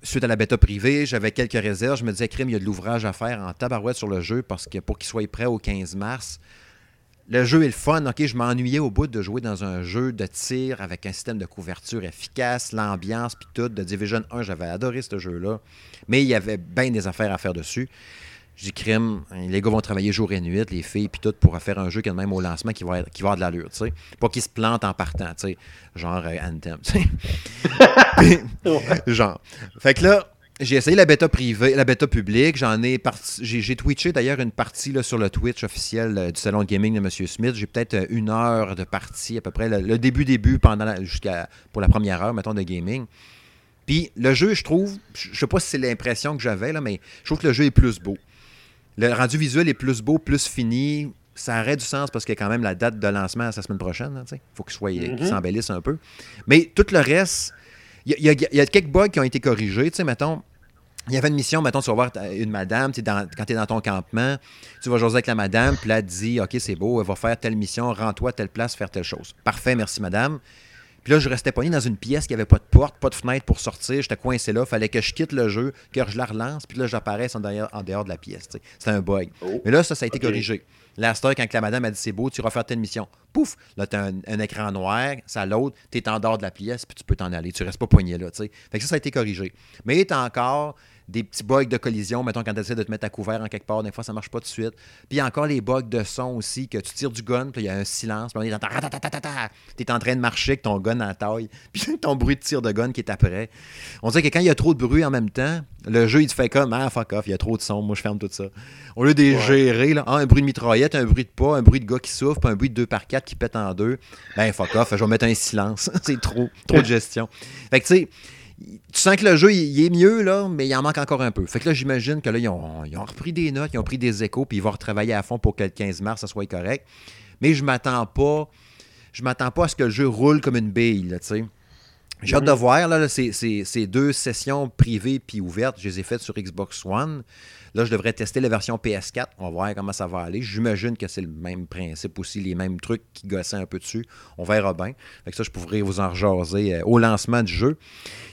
suite à la bêta privée, j'avais quelques réserves. Je me disais, crime, il y a de l'ouvrage à faire en tabarouette sur le jeu parce que pour qu'il soit prêt au 15 mars, le jeu est le fun. OK, je m'ennuyais au bout de jouer dans un jeu de tir avec un système de couverture efficace, l'ambiance, puis tout. De Division 1, j'avais adoré ce jeu-là. Mais il y avait bien des affaires à faire dessus. J'ai crime, les gars vont travailler jour et nuit, les filles, puis tout, pour faire un jeu qui est même au lancement qui va, qui va avoir de l'allure, tu sais. Pas qu'ils se plantent en partant, tu sais. Genre euh, Anthem, tu sais. Genre. Fait que là, j'ai essayé la bêta privée, la bêta publique. J'en ai j'ai twitché d'ailleurs une partie là, sur le Twitch officiel euh, du salon de gaming de M. Smith. J'ai peut-être euh, une heure de partie à peu près, le, début début pendant jusqu'à pour la première heure mettons de gaming. Puis le jeu, je trouve, je sais pas si c'est l'impression que j'avais là, mais je trouve que le jeu est plus beau. Le rendu visuel est plus beau, plus fini. Ça aurait du sens parce qu'il y a quand même la date de lancement à la semaine prochaine. Il faut qu'il soit, mm-hmm. s'embellisse un peu. Mais tout le reste, il y, a quelques bugs qui ont été corrigés. Tu sais, mettons, il y avait une mission, mettons, tu vas voir une madame, dans, quand tu es dans ton campement, tu vas jaser avec la madame, puis là, elle te dit OK, c'est beau, elle va faire telle mission, rends-toi à telle place, faire telle chose. Parfait, merci, madame. Puis là, je restais pogné dans une pièce qui n'avait pas de porte, pas de fenêtre pour sortir. J'étais coincé là. fallait que je quitte le jeu, que je la relance, puis là, j'apparaisse en, en, dehors de la pièce. C'était un bug. Oh. Mais là, ça, ça a été corrigé. Là, quand la madame a dit c'est beau, tu vas faire telle mission. Pouf, là, tu as un, écran noir, ça l'autre, tu es en dehors de la pièce, puis tu peux t'en aller. Tu restes pas poigné là. Fait que ça, ça a été corrigé. Mais il encore des petits bugs de collision, mettons, quand tu essaies de te mettre à couvert en quelque part, des fois, ça marche pas tout de suite. Puis il y a encore les bugs de son aussi, que tu tires du gun, puis il y a un silence, puis on est dans Tu es en train de marcher avec ton gun en taille, puis ton bruit de tir de gun qui est après. On dirait que quand il y a trop de bruit en même temps, le jeu, il te fait comme, ah, fuck off, il y a trop de son, moi, je ferme tout ça. Au lieu de les gérer, là, ah, un bruit de mitraillette, un bruit de pas, un bruit de gars qui souffre, puis un bruit de 2 par 4 qui pète en deux, ben, fuck off, je vais mettre un silence. c'est trop, trop de gestion. Fait que, tu sais, tu sens que le jeu, il, est mieux, là, mais il en manque encore un peu. Fait que là, j'imagine que là, ils ont, repris des notes, ils ont pris des échos, puis ils vont retravailler à fond pour que le 15 mars, ça soit correct. Mais je m'attends pas. Je m'attends pas à ce que le jeu roule comme une bille, tu sais. J'ai hâte de voir, là, ces, deux sessions privées puis ouvertes, je les ai faites sur Xbox One. Là, je devrais tester la version PS4. On va voir comment ça va aller. J'imagine que c'est le même principe aussi, les mêmes trucs qui gossaient un peu dessus. On verra bien. Fait que ça, je pourrais vous en jaser euh, au lancement du jeu.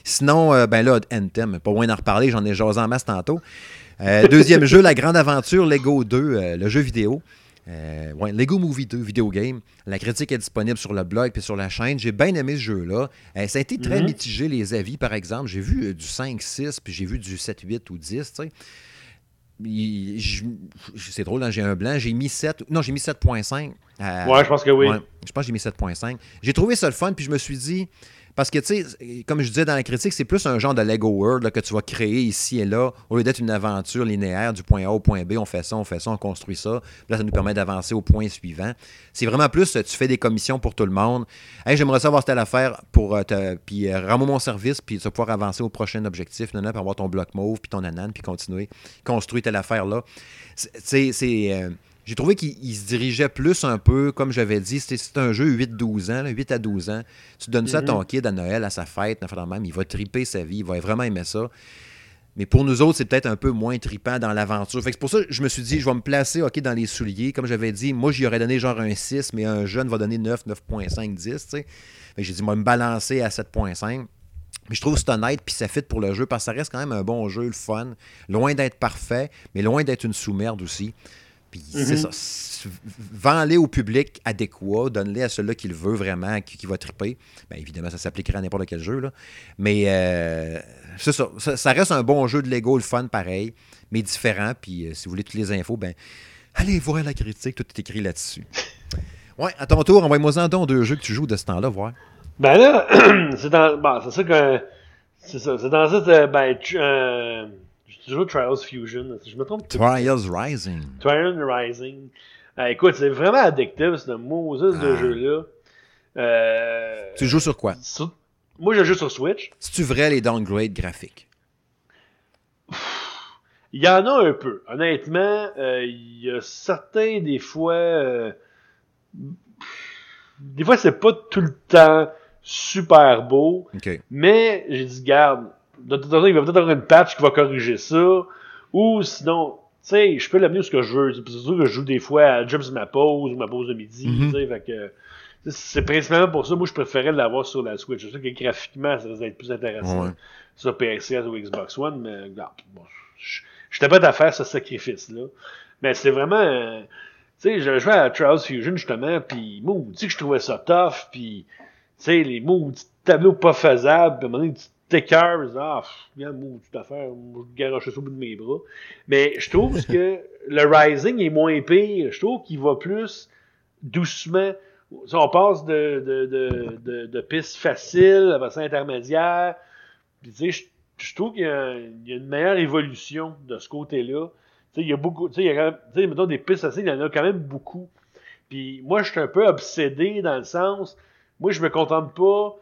Sinon, euh, ben là, Anthem, pas loin d'en reparler, j'en ai jasé en masse tantôt. Euh, deuxième jeu, La Grande Aventure Lego 2, le jeu vidéo. Ouais, Lego Movie 2, vidéo game. La critique est disponible sur le blog et sur la chaîne. J'ai bien aimé ce jeu-là. ça a été très mm-hmm. mitigé, les avis, par exemple. J'ai vu du 5-6, puis j'ai vu du 7-8 ou 10, tu sais c'est drôle, hein, j'ai un blanc. J'ai mis 7. Non, j'ai mis 7.5. ouais, je pense que oui. je pense que j'ai mis 7.5. J'ai trouvé ça le fun, puis je me suis dit, parce que, tu sais, comme je disais dans la critique, c'est plus un genre de Lego World que tu vas créer ici et là, au lieu d'être une aventure linéaire du point A au point B, on fait ça, on fait ça, on construit ça. Là, ça nous permet d'avancer au point suivant. C'est vraiment plus, tu fais des commissions pour tout le monde. Hey, j'aimerais savoir telle affaire pour euh, te, puis euh, rends-moi mon service, puis tu pouvoir avancer au prochain objectif, non, puis avoir ton bloc mauve, puis ton anane, puis continuer, construire telle affaire là. C'est. J'ai trouvé qu'il se dirigeait plus un peu, comme j'avais dit, c'est un jeu 8-12 ans, 8 à 12 ans. Tu donnes ça à ton mhm. kid à Noël, à sa fête, même, il va triper sa vie, il va vraiment aimer ça. Mais pour nous autres, c'est peut-être un peu moins tripant dans l'aventure. Fait c'est pour ça que je me suis dit, je vais me placer ok dans les souliers. Comme j'avais dit, moi, j'y aurais donné genre un 6, mais un jeune va donner 9, 9.5, 10. J'ai dit, moi, me balancer à 7.5. Mais je trouve que c'est honnête, puis ça fit pour le jeu, parce que ça reste quand même un bon jeu, le fun. Loin d'être parfait, mais loin d'être une sous-merde aussi c'est mhm. ça. Vends-les au public adéquat, donne-les à celui-là qui le veut vraiment, qui, va triper. Bien, évidemment, ça s'appliquerait à n'importe quel jeu. Là. Mais euh, c'est ça, ça, reste un bon jeu de Lego, le fun pareil, mais différent. Puis euh, si vous voulez toutes les infos, ben allez voir la critique, tout est écrit là-dessus. Ouais, à ton tour, envoie-moi en don deux jeux que tu joues de ce temps-là, voir. Ben là, c'est dans. Bon, c'est ça que. C'est ça. C'est dans cette. Euh, ben, tu joues Trials Fusion. Je me trompe. Trials Rising. Trials Rising. Euh, écoute, c'est vraiment addictif, ce de ah. jeu-là. Euh, tu joues sur quoi? Moi, je joue sur Switch. Si tu vrai les downgrades graphiques? Il y en a un peu. Honnêtement, euh, il y a certains, des fois... des fois, c'est pas tout le temps super beau. Mais j'ai dit, garde, de toute façon, il va peut-être avoir une patch qui va corriger ça. Ou sinon, sais, je peux l'amener où ce que je veux. C'est sûr que je joue des fois à Jumps ma pause ou ma pause de midi, Mhm. tu sais, fait que c'est principalement pour ça, moi je préférais l'avoir sur la Switch. Je sais que graphiquement, ça va être plus intéressant Ouais. sur PS4 ou Xbox One, mais regarde, bon, je- j'étais pas à faire ce sacrifice-là. Mais c'est vraiment... euh, tu sais, je jouais à Trials Fusion, justement, puis moi, tu sais que je trouvais ça tough, puis tu sais, les mots, tableaux pas faisables, puis à un moment donné, tu t'écœures, ah, regarde, moi, toute affaire, moi, je garoche ça au bout de mes bras. Mais je trouve que le Rising est moins pire. Je trouve qu'il va plus doucement. On passe de, de, de, de, pistes faciles à passer intermédiaire. Puis, tu sais, je, trouve qu'il y, a une meilleure évolution de ce côté-là. Tu sais, il y a beaucoup. Tu sais, il y a quand même- mettons, des pistes faciles, il y en a quand même beaucoup. Puis, moi, je suis un peu obsédé dans le sens. Moi, je me contente pas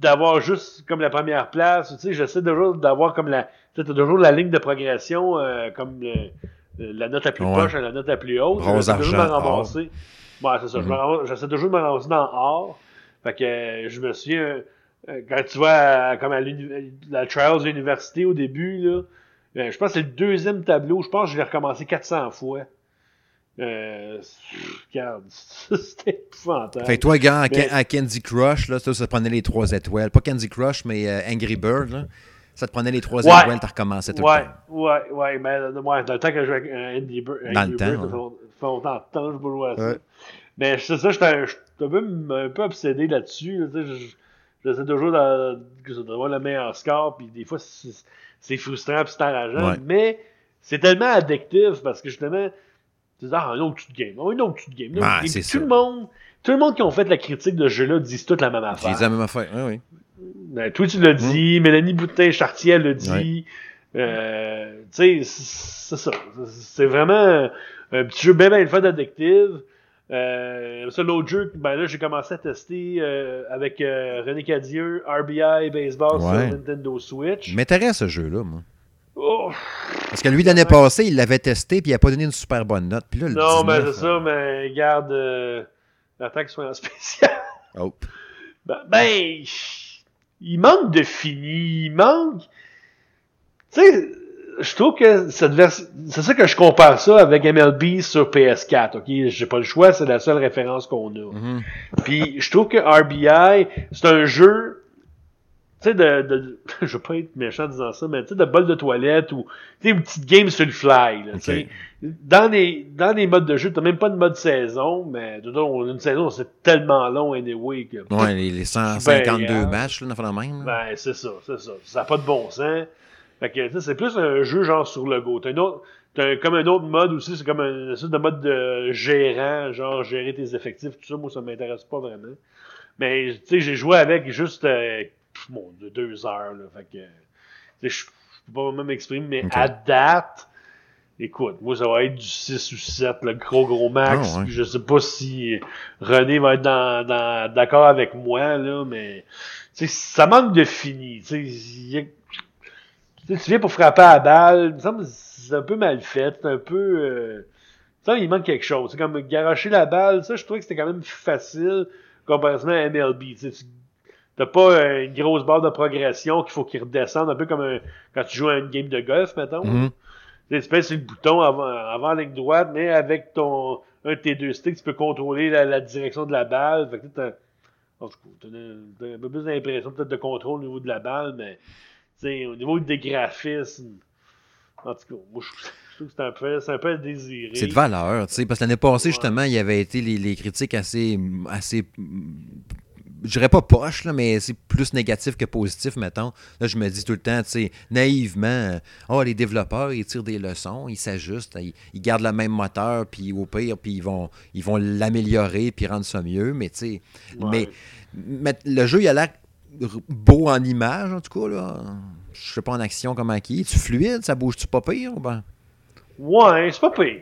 d'avoir juste comme la première place. Tu sais, j'essaie toujours d'avoir comme la. Tu sais, t'as toujours la ligne de progression euh, comme le- la note la plus Ouais. proche à la note la plus haute. J'essaie toujours de m'en ramasser. Ouais, c'est ça. me Mhm. ramasse- J'essaie toujours de me ramasser dans or. Fait que euh, je me souviens, euh, quand tu vas à, comme à la Trials Université au début, là, euh, je pense que c'est le deuxième tableau. Je pense que je l'ai recommencé 400 fois. Euh, regarde, c'était épouvantable. Fait que toi, gars, à, Mais- à Candy Crush, là, ça, ça te prenait les trois étoiles. Pas Candy Crush, mais euh, Angry Bird, là. Ça te prenait les trois Ouais. étoiles, t'as recommencé tout ouais, le temps. ouais, ouais, mais euh, ouais, dans le temps que je jouais avec euh, Andy Bird, Dans Angry le temps, Bird, ça ouais. fait long- ça fait longtemps je jouer à ça. Mais c'est ça, j'étais un, peu, obsédé là-dessus. là, J'essaie toujours d'avoir le meilleur score, puis des fois c'est frustrant puis c'est enrageant, mais c'est tellement addictif parce que justement, tu dis, ah, un autre game, ah, un autre game. autre Ah, ça. tout le monde, tout le monde qui ont fait la critique de ce jeu-là disent toute la même affaire. dit la même affaire. Oui, oui. Ben, toi, tu l'as dit, Mélanie Boutin-Chartier l'a dit. Euh, tu sais, c'est ça. C'est vraiment un petit jeu bien, bien le fun addictive. Euh, ça, l'autre jeu, ben là, j'ai commencé à tester euh, avec euh, René Cadieux, RBI Baseball Ouais. sur Nintendo Switch. Je m'intéresse à ce jeu-là, moi. Oh, Parce que lui, l'année passée, il l'avait testé, puis il n'a pas donné une super bonne note. Puis là, le non, mais 19, c'est ça, mais garde euh, l'attaque soit en spécial. Oh. Ben, ben, il manque de fini, il manque. Tu sais, je trouve que cette c'est ça que je compare ça avec MLB sur PS4. Ok, j'ai pas le choix, c'est la seule référence qu'on a. Mhm. Puis je trouve que RBI, c'est un jeu, tu sais, de, de, je veux pas être méchant en disant ça, mais tu sais, de bol de toilette ou, tu sais, une petite game sur le fly, là, tu sais. Ok. Dans les, dans les modes de jeu, t'as même pas de mode saison, mais façon, une saison, c'est tellement long anyway que. Ouais, les, les 152 Ben, matchs, là, le même. là. Ben, c'est ça, c'est ça. Ça n'a pas de bon sens. Fait que, tu sais, c'est plus un jeu genre sur le go. T'as un autre, comme un autre mode aussi, c'est comme un, espèce de mode de gérant, genre gérer tes effectifs, tout ça. Moi, ça m'intéresse pas vraiment. Mais, tu sais, j'ai joué avec juste, euh, bon, de deux heures, là. Fait que, je peux pas vraiment m'exprimer, mais à date, écoute, moi, ça va être du 6 ou 7, le gros, gros max. Ouais. Je sais pas si René va être dans, dans- d'accord avec moi, là, mais, ça manque de fini. Tu sais, il y a- tu viens pour frapper à la balle, il me semble que c'est un peu mal fait, c'est un peu... Euh, ça, il manque quelque chose. C'est comme garocher la balle, ça, je trouvais que c'était quand même facile comparativement à MLB. Tu t'as pas euh, une grosse barre de progression qu'il faut qu'il redescende, un peu comme un- quand tu joues à une game de golf, mettons. Tu sais, tu pèses sur le bouton avant, avant la ligne droite, mais avec ton un de tes deux sticks, tu peux contrôler la, la direction de la balle. Fait que t'as, en tout cas, t'as un, peu plus d'impression peut-être de contrôle au niveau de la balle, mais au niveau des graphismes, en tout cas, moi je c'est un peu, c'est un peu à désirer. C'est de valeur, tu sais, parce que l'année passée, Ouais. justement, il y avait été les, les critiques assez, assez, je dirais pas poche, là, mais c'est plus négatif que positif, mettons. Là, je me dis tout le temps, tu sais, naïvement, euh, oh, les développeurs, ils tirent des leçons, ils s'ajustent, ils, ils gardent le même moteur, puis au pire, puis ils vont ils vont l'améliorer, puis rendre ça mieux, mais tu sais, Ouais. mais, mais le jeu, il a l'air beau en image, en tout cas, là. Je sais pas en action comment qui? Tu fluide, ça bouge-tu pas pire ou ben? Ouais, c'est pas pire.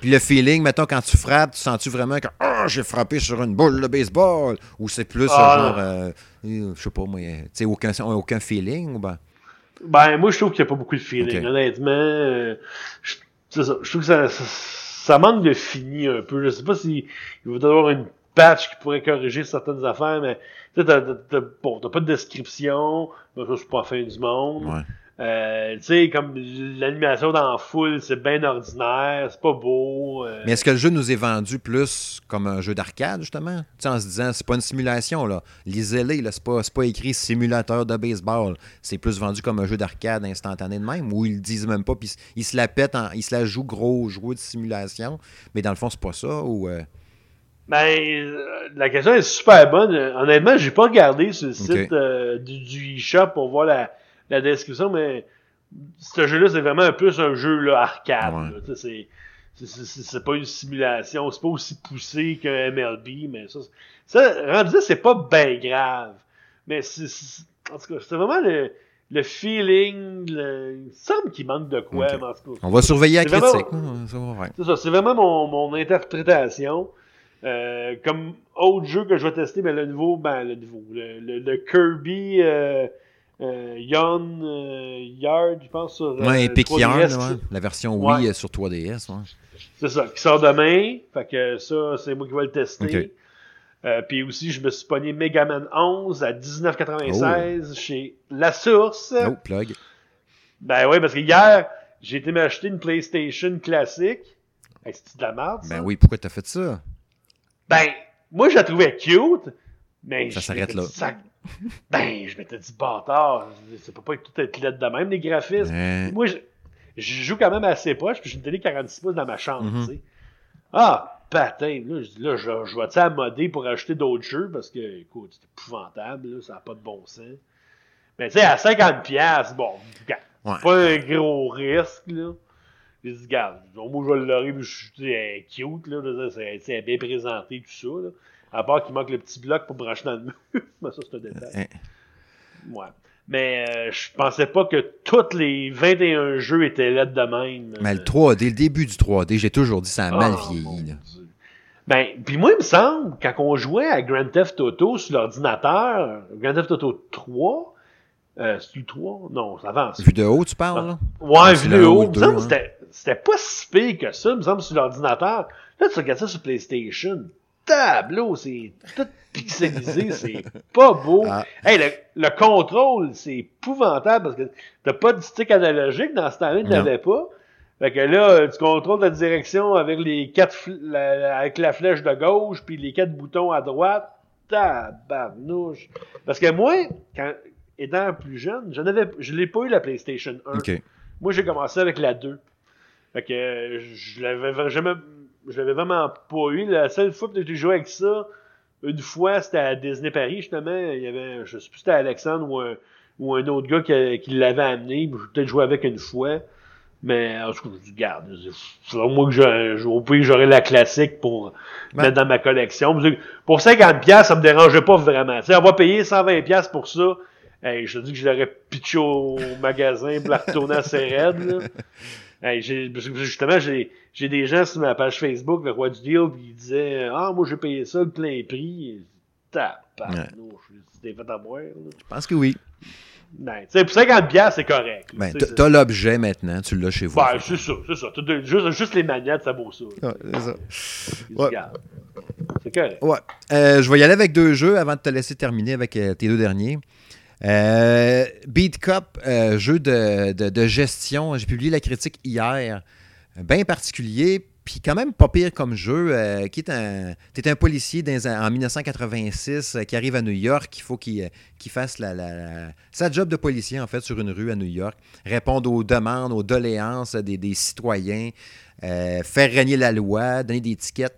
Puis le feeling, mettons, quand tu frappes, tu sens-tu vraiment que Ah, j'ai frappé sur une boule de baseball? Ou c'est plus Ah, genre, euh, je sais pas moi, tu sais, aucun, aucun feeling? Ou ben? Ben, moi, je trouve qu'il n'y a pas beaucoup de feeling. Honnêtement, euh, je, ça. Je trouve que ça, ça, ça manque de fini un peu. Je sais pas si il va y avoir une patch qui pourrait corriger certaines affaires, mais tu sais, t'as, bon, pas de description. Ben, ça, c'est pas la fin du monde. Ouais. Euh, tu sais, comme l'animation dans foule, c'est bien ordinaire, c'est pas beau. euh, Mais est-ce que le jeu nous est vendu plus comme un jeu d'arcade, justement? Tu sais, en se disant, c'est pas une simulation, là. Lisez-les, là, c'est pas, c'est pas écrit simulateur de baseball. C'est plus vendu comme un jeu d'arcade instantané de même, où ils le disent même pas, puis ils se la pètent, en- ils se la jouent gros jouet de simulation. Mais dans le fond, c'est pas ça, ou... euh, Ben, euh, la question est super bonne. Honnêtement, j'ai pas regardé sur le site du, du eShop pour voir la, la description, mais ce jeu-là, c'est vraiment un plus un jeu là, arcade. Ouais. C'est c'est- c'est c'est pas une simulation, c'est pas aussi poussé qu'un MLB, mais ça, ça rendu c'est pas bien grave. Mais c'est, en tout cas, c'est vraiment le, le feeling, le, il me semble qu'il manque de quoi, mais en tout cas. On va surveiller la critique. hein. C'est ça, c'est vraiment mon, mon interprétation. Euh, comme autre jeu que je vais tester, ben, le nouveau, ben, le nouveau, le, le, le Kirby euh, euh, Yon euh, Yard, je pense, sur euh, Ouais, Epic 3DS, Yarn, qui- ouais. la version. Wii euh, sur 3DS. ouais. C'est ça, qui sort demain. Fait que ça, c'est moi qui vais le tester. Euh, puis aussi, je me suis pogné Mega Man 11 à 19,96 Oh. chez La Source. Oh, plug. Ben oui, parce que hier, j'ai été m'acheter une PlayStation classique. Hey, c'est de la merde, ça? Ben oui, pourquoi t'as fait ça? Ben, moi, je la trouvais cute, mais Ça s'arrête là. Ben, je m'étais dit, bâtard, ça peut pas être tout être lettre de même, les graphismes. Moi, je, je joue quand même assez proche, puis j'ai une télé 46 pouces dans ma chambre, Mhm. tu sais. Ah, patin, là, je dis, là, je, je vais-tu à modder pour acheter d'autres jeux, parce que, écoute, c'est épouvantable, là, ça n'a pas de bon sens. Mais tu sais, à 50$, piastres, bon, Ouais. c'est pas un gros risque, là. J'ai dit, regarde, moi, je vais l'aurai, je suis cute, là, c'est bien présenté, tout ça, là. À part qu'il manque le petit bloc pour brancher dans le mur, mais ça, c'est un détail. Hein. Ouais. Mais euh, je pensais pas que tous les 21 jeux étaient là de même. Mais le 3D, le début du 3D, j'ai toujours dit ça a mal Oh, mon vieilli. là. Ben, puis moi, il me semble, quand on jouait à Grand Theft Auto sur l'ordinateur, Grand Theft Auto 3, euh, c'est le 3? Non, ça avance. Vu de haut, tu parles, là? Ouais, Ah, vidéo. un ou Il me semble que hein. c'était- c'était pas si pire que ça, il me semble, sur l'ordinateur. Là, tu regardes ça sur PlayStation. Tableau, c'est tout pixelisé, c'est pas beau. Ah. Hey, le, le contrôle, c'est épouvantable parce que t'as pas de stick analogique dans ce temps-là, n'avais pas. Fait que là, tu contrôles ta direction avec les quatre la- la- avec la flèche de gauche puis les quatre boutons à droite. Tabarnouche. Parce que moi, quand étant plus jeune, je n'avais je l'ai pas eu la PlayStation 1. OK. Moi, j'ai commencé avec la 2. Fait que je l'avais jamais, je l'avais vraiment pas eu. La seule fois que j'ai joué avec ça, une fois, c'était à Disney Paris, justement. Il y avait, je sais plus si c'était Alexandre ou un, ou un autre gars qui, qui l'avait amené. J'ai peut-être joué avec une fois. Mais, en tout cas, je dis, garde, moins que je, au pire, j'aurais la classique pour Ben. mettre dans ma collection. Pour 50$, piastres, ça me dérangeait pas vraiment. Sais, avoir payé 120$ piastres pour ça, hey, je te dis que je l'aurais pitché au magasin pour la retourner à ses raids. Hey, justement, j'ai des gens sur ma page Facebook, le roi du deal, puis ils disaient Ah, moi j'ai payé ça le plein prix. C'était fait là. Je pense que oui. Ben, pour 50$, piastres, c'est correct. Ben, t'as- l'objet maintenant, tu l'as chez vous. Ben, c'est ça, c'est ça. De- Juste, juste les manettes, ça vaut ça. Ouais, c'est Ouais. correct. Ouais. Euh, je vais y aller avec deux jeux avant de te laisser terminer avec euh, tes deux derniers. Euh, Beat Cup, euh, jeu de, gestion. J'ai publié la critique hier. Bien particulier, puis quand même pas pire comme jeu. euh, qui est un, t'es un policier dans en 1986 euh, qui arrive à New York. Il faut qu'il fasse sa job de policier, en fait, sur une rue à New York. Répondre aux demandes, aux doléances des, des citoyens. faire régner la loi, donner des tickets.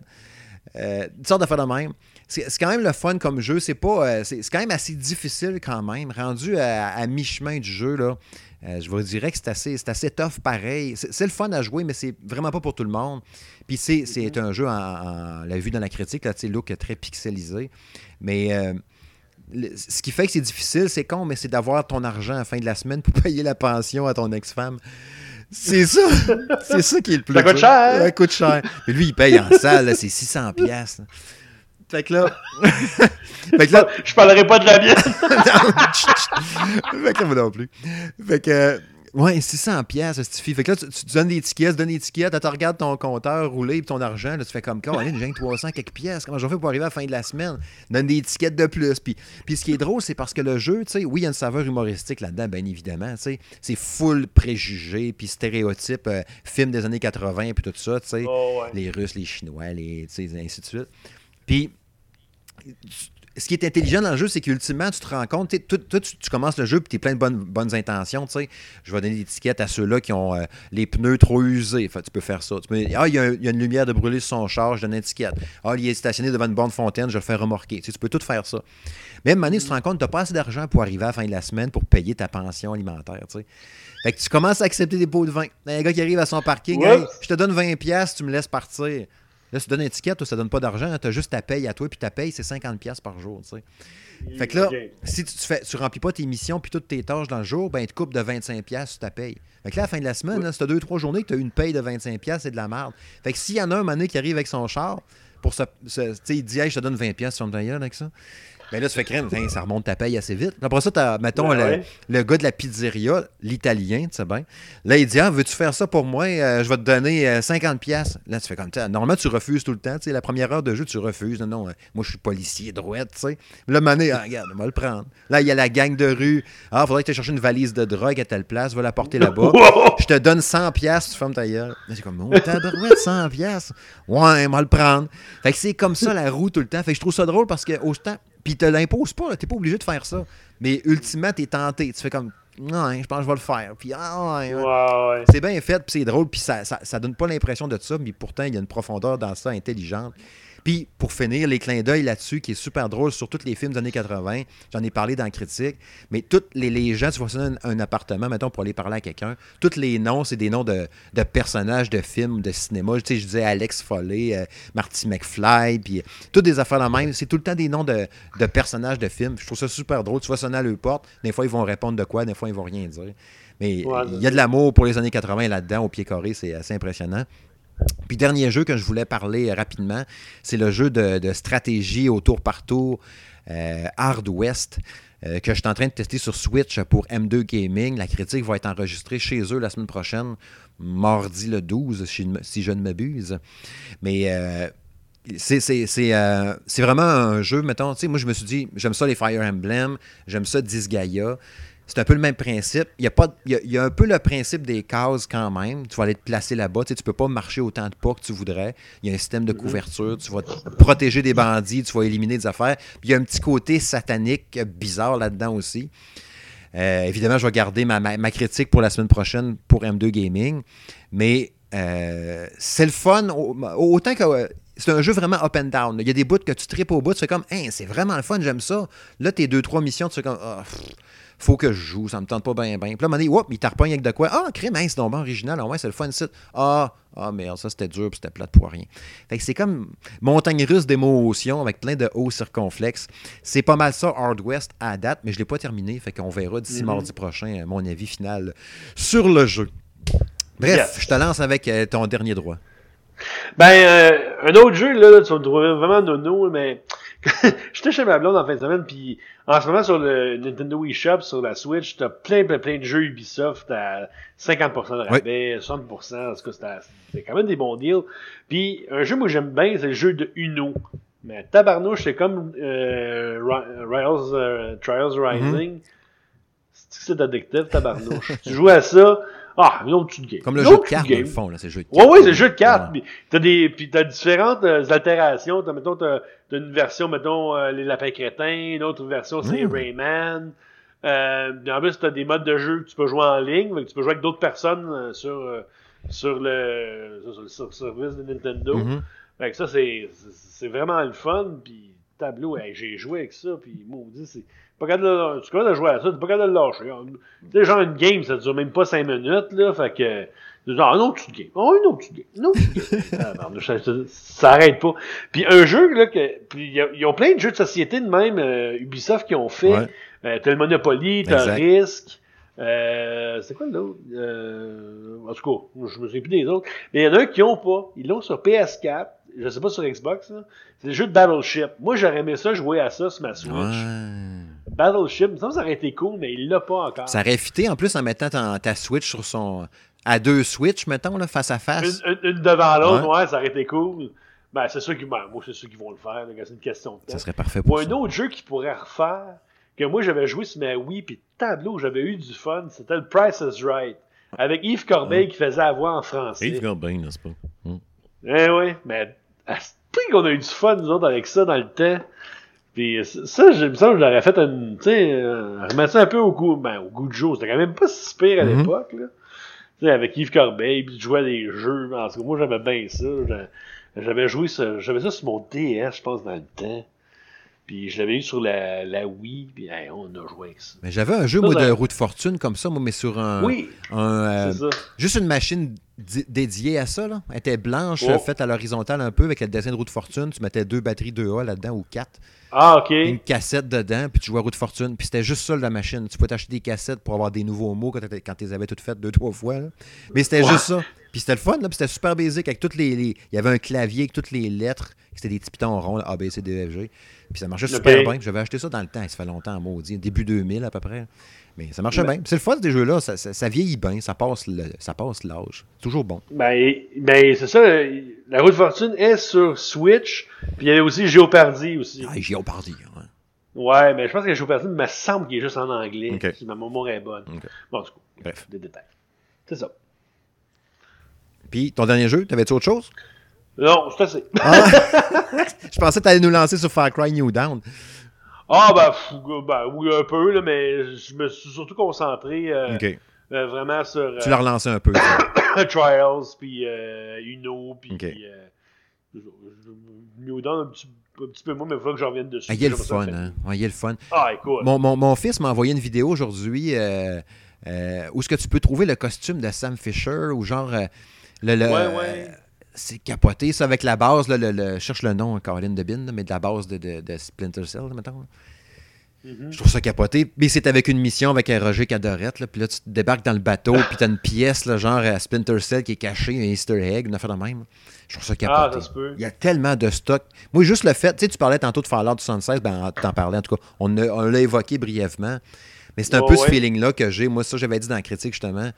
Euh, une sorte de même. C'est quand même le fun comme jeu. C'est pas, euh, c'est quand même assez difficile quand même. Rendu à, mi-chemin du jeu, là, euh, je vous dirais que c'est assez, assez tough pareil. C'est le fun à jouer, mais c'est vraiment pas pour tout le monde. Puis c'est un jeu, en, l'a vu dans la critique, là, look très pixelisé. Mais ce qui fait que c'est difficile, c'est con, mais c'est d'avoir ton argent à la fin de la semaine pour payer la pension à ton ex-femme. C'est ça. c'est ça qui est le plus. Ça coûte cher. Ça coûte cher. Mais lui, il paye en salle, c'est 600 pièces. Fait que là. fait que là. Je parlerai pas de la mienne. fait que là, moi non plus. Fait que. Ouais, 600 pièces Fait que là, tu, donnes des tickets, tu donnes des tickets, tu regardes ton compteur rouler et ton argent, là, tu fais comme, quand j'ai 300 quelques pièces, comment je faire pour arriver à la fin de la semaine? Donne des tickets de plus. Puis, puis ce qui est drôle, c'est parce que le jeu, tu sais, oui, il y a une saveur humoristique là-dedans, bien évidemment, tu sais. C'est full préjugés, puis stéréotypes, euh, films des années 80, puis tout ça, tu sais. Oh, les Russes, les Chinois, les, ainsi de suite. Puis ce qui est intelligent dans le jeu, c'est qu'ultimement, tu te rends compte, toi, tu, commences le jeu et tu es plein de bonnes, bonnes intentions. Je vais donner des étiquettes à ceux-là qui ont euh, les pneus trop usés. tu peux faire ça. ah, il y, a, une lumière de brûler sur son char, je donne une étiquette. Ah, il est stationné devant une bonne fontaine, je le fais remorquer. Tu, peux tout faire ça. À un tu te rends compte, tu n'as pas assez d'argent pour arriver à la fin de la semaine pour payer ta pension alimentaire. Fait que tu commences à accepter des pots de vin. Un gars qui arrive à son parking, je te donne 20$, tu me laisses partir. Là, si tu donnes une étiquette, ça donne pas d'argent. Tu as juste ta paye à toi, puis ta paye, c'est 50$ par jour. Fait que là, si tu, fais, tu remplis pas tes missions puis toutes tes tâches dans le jour, ben, tu te coupes de 25$ sur ta paye. Fait que là, à la fin de la semaine, si tu as deux, trois journées que tu as une paye de 25$, c'est de la merde. Fait que s'il y en a un moment qui arrive avec son char, pour se, il dit, hey, je te donne 20$ sur ton avec ça. Mais ben là, tu fais crème, ça remonte ta paye assez vite. Après ça, as, mettons, ben le, gars de la pizzeria, l'italien, tu sais bien. Là, il dit Ah, veux-tu faire ça pour moi? Euh, Je vais te donner 50$. Euh, là, tu fais comme ça. Normalement, tu refuses tout le temps. Tu sais, la première heure de jeu, tu refuses. Non, non, euh, moi, je suis policier, droite, tu sais. Là, mané, ah, regarde, on va le prendre. Là, il y a la gang de rue. Ah, faudrait que tu cherches une valise de drogue à telle place, va la porter là-bas. je te donne 100$, tu fermes ta gueule. C'est comme, oh, t'as 100$. Ouais, on va le prendre. Fait que c'est comme ça la roue tout le temps. Fait que je trouve ça drôle parce que, autant puis te l'imposes pas, t'es pas obligé de faire ça. Mais ultimement, t'es tenté. Tu fais comme, non, je pense que je vais le faire. Puis, ah, ouais, C'est bien fait, puis c'est drôle, puis ça, ça, ça, donne pas l'impression de ça, mais pourtant, il y a une profondeur dans ça intelligente. Puis, pour finir, les clins d'œil là-dessus, qui est super drôle sur tous les films des années 80, j'en ai parlé dans la critique, mais tous les, gens, tu vois un, un, appartement, mettons, pour aller parler à quelqu'un, tous les noms, c'est des noms de, personnages de films, de cinéma. Tu sais, je disais Alex Foley, euh, Marty McFly, puis toutes des affaires la même. C'est tout le temps des noms de, personnages de films. Je trouve ça super drôle. Tu vois sonner à leur porte, des fois, ils vont répondre de quoi, des fois, ils vont rien dire. Mais il y a de l'amour pour les années 80 là-dedans, au pied carré, c'est assez impressionnant. Puis dernier jeu que je voulais parler rapidement, c'est le jeu de, stratégie au tour par tour euh, Hard West. Euh, que je suis en train de tester sur Switch pour M2 Gaming. La critique va être enregistrée chez eux la semaine prochaine, mardi le 12, si je ne m'abuse. Mais euh, c'est vraiment un jeu, mettons, moi je me suis dit, j'aime ça les Fire Emblem, j'aime ça Disgaea. C'est un peu le même principe. Il y, a pas, il, y a, un peu le principe des cases quand même. Tu vas aller te placer là-bas. Tu ne peux pas marcher autant de pas que tu voudrais. Il y a un système de mhm. couverture. Tu vas protéger des bandits. Tu vas éliminer des affaires. Puis il y a un petit côté satanique bizarre là-dedans aussi. Euh, évidemment, je vais garder ma, ma, critique pour la semaine prochaine pour M2 Gaming. Mais euh, c'est le fun. Autant que euh, c'est un jeu vraiment up and down. Il y a des bouts que tu tripes au bout, tu fais comme, hein, c'est vraiment le fun, j'aime ça. Là, tes deux, trois missions, tu fais comme, ah, faut que je joue, ça me tente pas bien, bien. Puis là, à un moment donné, whoop, il t'arpogne avec de quoi? Ah, crème, c'est donc original, au moins, c'est le fun site. Ah, ah, merde, ça c'était dur, puis c'était plate pour rien. Fait que c'est comme montagne russe d'émotions avec plein de hauts circonflexes. C'est pas mal ça, Hard West à date, mais je l'ai pas terminé. Fait qu'on verra d'ici mm-hmm. mardi prochain euh, mon avis final sur le jeu. Bref, je te lance avec euh, ton dernier droit. Ben, euh, un autre jeu, là, tu vas le trouver vraiment nono, mais j'étais chez ma blonde en fin de semaine, puis en ce moment sur le Nintendo eShop, sur la Switch, t'as plein, plein, plein de jeux Ubisoft à 50% de rabais, 60%, en tout cas, c'était quand même des bons deals. Puis un jeu, moi j'aime bien, c'est le jeu de Uno. Mais tabarnouche, c'est comme euh, Trials, euh, Trials Rising. Mm-hmm. C'est addictif, tabarnouche? tu joues à ça, ah, une autre petite game. Comme le jeu de cartes, dans le fond, là, c'est le jeu de cartes. Ouais, ouais, c'est le jeu de cartes. Puis t'as des, puis t'as différentes euh, altérations. T'as, mettons, t'as, t'as une version, mettons, euh, les lapins crétins. Une autre version, c'est mm. Rayman. Euh, en plus, t'as des modes de jeu que tu peux jouer en ligne. que tu peux jouer avec d'autres personnes euh, sur, sur, le, sur, le service de Nintendo. Mm-hmm. Fait que ça, c'est, c'est vraiment le fun. Puis tableau, j'ai joué avec ça. Puis maudit, c'est pas capable de, tu de jouer à ça, t'es pas capable de le lâcher. Tu sais, genre une game, ça dure même pas 5 minutes, là, fait que, genre, un autre game, oh, une autre petite game, autre petite game. ah, ça, ça, ça, arrête pas. Puis un jeu, là, que, puis ils ont plein de jeux de société de même, euh, Ubisoft qui ont fait. Ouais. Euh, t'as le Monopoly, t'as Risk. Euh, c'est quoi l'autre? Euh, en tout cas, je me souviens plus des autres. Mais il y en a un qui ont pas. Ils l'ont sur PS4. Je sais pas sur Xbox. C'est le jeu de Battleship. Moi, j'aurais aimé ça jouer à ça sur ma Switch. Battleship, ça, ça aurait été cool, mais il l'a pas encore. Ça aurait fité en plus en mettant ta, ta Switch sur son. À deux Switch, mettons, là, face à face. Une, une devant l'autre, ouais. ça aurait été cool. Ben, c'est sûr qu'ils ben, moi, c'est sûr qu'ils vont le faire, c'est une question de temps. Ça serait parfait pour Ou un autre jeu qui pourrait refaire, que moi j'avais joué sur ma Wii, puis tableau, j'avais eu du fun, c'était le Price is Right. Avec Yves Corbeil qui faisait la voix en français. Yves Corbeil, n'est-ce pas? Mm. Eh oui, mais à ce qu'on a eu du fun, nous autres, avec ça dans le temps? Puis ça, il me semble que je l'aurais fait une, tu sais, euh, remettre ça un peu au goût, ben, au goût de jour. C'était quand même pas si pire à Mhm. l'époque, là. Tu sais, avec Yves Corbeil, puis tu jouais à des jeux. En tout cas, moi, j'aimais bien ça. J'a- J'avais joué ça, j'avais ça sur mon DS, je pense, dans le temps. Puis je l'avais eu sur la, la Wii, puis hey, on a joué avec ça. Mais j'avais un jeu, Ça, moi, ça- de roue de fortune comme ça, moi, mais sur un. Oui, un, euh, ça. juste une machine di- dédiée à ça, là. Elle était blanche, Oh. faite à l'horizontale un peu, avec le dessin de roue de fortune. Tu mettais deux batteries 2A là-dedans ou quatre. Ah, ok. Une cassette dedans, puis tu jouais à roue de fortune. Puis c'était juste ça, la machine. Tu pouvais t'acheter des cassettes pour avoir des nouveaux mots quand, tu les avais toutes faites deux, trois fois. là. Mais c'était Ouais. juste ça. Puis c'était le fun, là, puis c'était super basique avec toutes les, les- Il y avait un clavier avec toutes les lettres. C'était des petits pitons ronds, là, A, B, C, D, F, G. Puis ça marchait super bien. J'avais acheté ça dans le temps, ça fait longtemps, maudit. Début 2000 à peu près. Mais ça marchait Ouais. bien. Puis C'est le fun, ces jeux-là. Ça, ça- ça vieillit bien, ça passe le- ça passe l'âge. Toujours bon. Ben, ben c'est ça, la roue de fortune est sur Switch, puis il y avait aussi Géopardy aussi. Ah, parti. hein. Ouais, mais je pense que Géopardy me semble qu'il est juste en anglais, Ok. si ma mémoire est bonne. Bon, tout cas, Bref. des détails. C'est ça. Puis ton dernier jeu, t'avais-tu autre chose? Non, c'est assez. Je pensais que t'allais nous lancer sur Far Cry New Down. Ah, ben, ben, oui, un peu, là, mais je me suis surtout concentré euh, euh, vraiment sur euh, Tu l'as relancé un peu. ça. Trials, puis euh, Uno, puis Ok. euh, je- je- New Dawn un petit, un petit peu moins, mais il faut que j'en revienne dessus. Ah, il y a le fun, hein? Ouais, il y a le fun. Ah, écoute. Mon, mon- mon fils m'a envoyé une vidéo aujourd'hui euh, euh, où est-ce que tu peux trouver le costume de Sam Fisher ou genre euh, le, le- Ouais, ouais. c'est capoté ça avec la base là, le, cherche le nom Caroline de Bin mais de la base de, de- de Splinter Cell mettons. Mhm. Je trouve ça capoté. Mais c'est avec une mission avec un Roger Cadorette. Là, puis là, tu débarques dans le bateau, puis t'as une pièce, là, genre à Splinter Cell qui est cachée, un Easter egg, une affaire de même. Je trouve ça Ah, capoté. ça. Il y a tellement de stock. Moi, juste le fait, tu sais, tu parlais tantôt de Fallout 76, ben, t'en parlais en tout cas. On, l'a évoqué brièvement. Mais c'est un peu ce feeling-là que j'ai. Moi, ça, j'avais dit dans la critique, justement.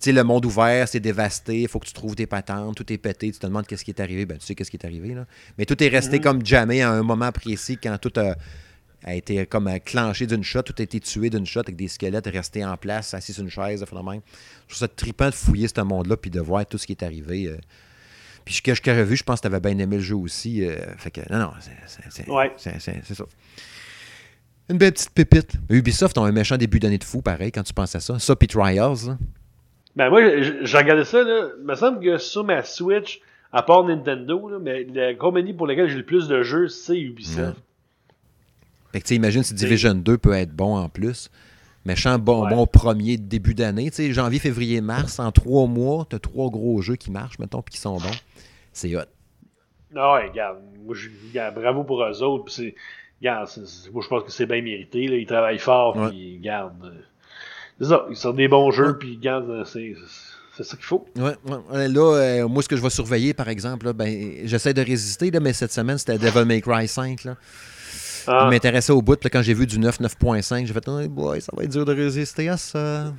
Sais, le monde ouvert, c'est dévasté, il faut que tu trouves tes patentes, tout est pété, tu te demandes qu'est-ce qui est arrivé, ben tu sais qu'est-ce qui est arrivé, là. Mais tout est resté Mhm. comme jamais à un moment précis quand tout a, a été comme clenché d'une shot, tout a été tué d'une shot avec des squelettes restés en place, assis sur une chaise. Je trouve ça trippant de fouiller ce monde-là puis de voir tout ce qui est arrivé. euh. Puis ce que je t'avais vu, je pense que tu avais bien aimé le jeu aussi. euh, fait que, non, non, Ouais. c'est ça. Une belle petite pépite. Ubisoft ont un méchant début d'année de fou, pareil, quand tu penses à ça. Ça, puis Trials. là. Ben moi, j'ai regardé ça, là. Il me semble que sur ma Switch, à part Nintendo, là, mais la compagnie pour laquelle j'ai le plus de jeux, c'est Ubisoft. Fait que tu sais, imagine si Division 2 peut être bon en plus. Méchant bon, Ouais. bon premier début d'année. Tu sais, janvier, février, mars, en trois mois, tu as trois gros jeux qui marchent, mettons, puis qui sont bons. C'est hot. Ah ouais, regarde, moi, je, regarde, bravo pour eux autres. Regarde, moi, je pense que c'est bien mérité. Là, ils travaillent fort, puis regarde. C'est ça, ils sortent des bons jeux, puis regarde, euh, c'est, c'est ça qu'il faut. Ouais, ouais. Là, euh, moi, ce que je vais surveiller, par exemple, là, ben, j'essaie de résister, là, mais cette semaine, c'était Devil May Cry 5. Là. Ah, Il m'intéressait au bout. Puis quand j'ai vu du 9, 9.5, j'ai fait oh boy, ça va être dur de résister à ça.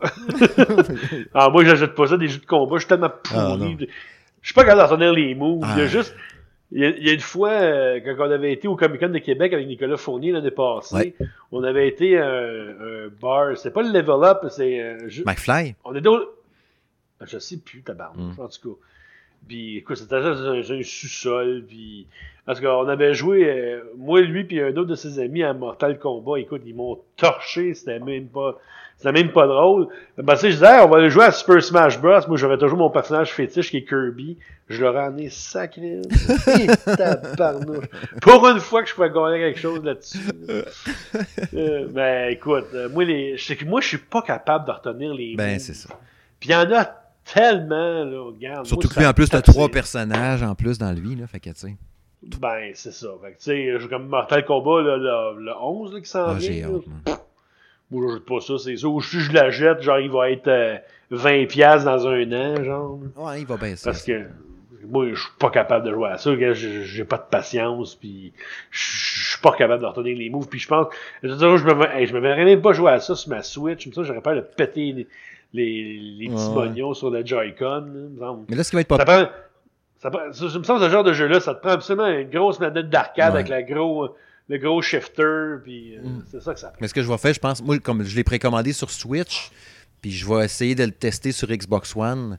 ah, moi, j'achète pas ça, des jeux de combat, je suis tellement Ah, pourri. je suis pas capable d'en les moves. Il y a juste. Il y, a, il y a une fois, euh, quand on avait été au Comic Con de Québec avec Nicolas Fournier l'année passée, Ouais. on avait été à un, un bar, c'est pas le level up, c'est. euh, McFly? On était au. Je sais plus, tabarnouche, Mm. en tout cas. Puis, écoute, c'était dans un, un sous-sol, puis... Parce qu'on avait joué, euh, moi, lui, puis un autre de ses amis à Mortal Kombat. Écoute, ils m'ont torché, c'était même pas... C'était même pas drôle. Ben, tu sais, je disais, Hey, on va aller jouer à Super Smash Bros. Moi, j'avais toujours mon personnage fétiche qui est Kirby. Je l'aurais emmené sacré. Pour une fois que je pouvais gagner quelque chose là-dessus. Euh, ben, écoute, euh, moi, les, je sais que moi, je suis pas capable de retenir les Ben, c'est ça. Puis il y en a tellement, là, regarde. Surtout moi, que lui, en plus, t'as trois personnages en plus dans lui. Là, fait que, tu sais. Ben, c'est ça. Fait que, tu sais, comme Mortal Kombat, là, le, le 11, là, qui s'en Ah, vient. j'ai hâte. Moi, je jette pas ça, c'est ça. Ou si je la jette, genre, il va être euh, 20$ piastres dans un an, genre. Ouais, il va baisser. Parce que, moi, je suis pas capable de jouer à ça. J'ai pas de patience, puis je suis pas capable de retenir les moves. Puis je pense, je, je me, je me verrais même pas jouer à ça sur ma Switch. Comme ça, j'aurais peur de péter les, les, petits mognons sur le Joy-Con. Mais là, ce qui va être pas... Ça prend, ça, ça, me semble ce genre de jeu-là, ça te prend absolument une grosse manette d'arcade avec la gros, le gros shifter, puis euh, mm. c'est ça que ça prend. Mais ce que je vais faire, je pense, moi, comme je l'ai précommandé sur Switch, puis je vais essayer de le tester sur Xbox One.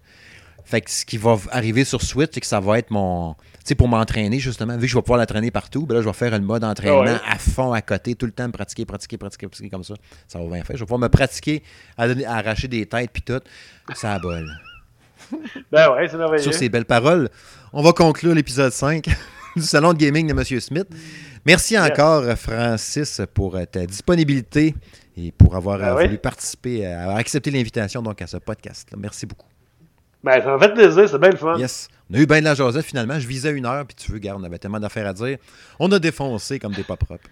Fait que ce qui va arriver sur Switch, c'est que ça va être mon. Tu sais, pour m'entraîner, justement, vu que je vais pouvoir l'entraîner partout, ben là, je vais faire le mode entraînement ah à fond, à côté, tout le temps, pratiquer, pratiquer, pratiquer, pratiquer comme ça. Ça va bien faire. Je vais pouvoir me pratiquer à, arracher des têtes, puis tout. Ça a bol. Ben ouais, c'est merveilleux. Sur ces belles paroles, on va conclure l'épisode 5 du Salon de Gaming de M. Smith. Merci encore, Francis, pour euh, ta disponibilité et pour avoir ben voulu participer, avoir accepté l'invitation donc à ce podcast. -là. Merci beaucoup. Ben, ça m'a fait plaisir, c'est bien le fun. Yes. On a eu bien de la jasette finalement. Je visais une heure, puis tu veux, gars, on avait tellement d'affaires à dire. On a défoncé comme des pas propres.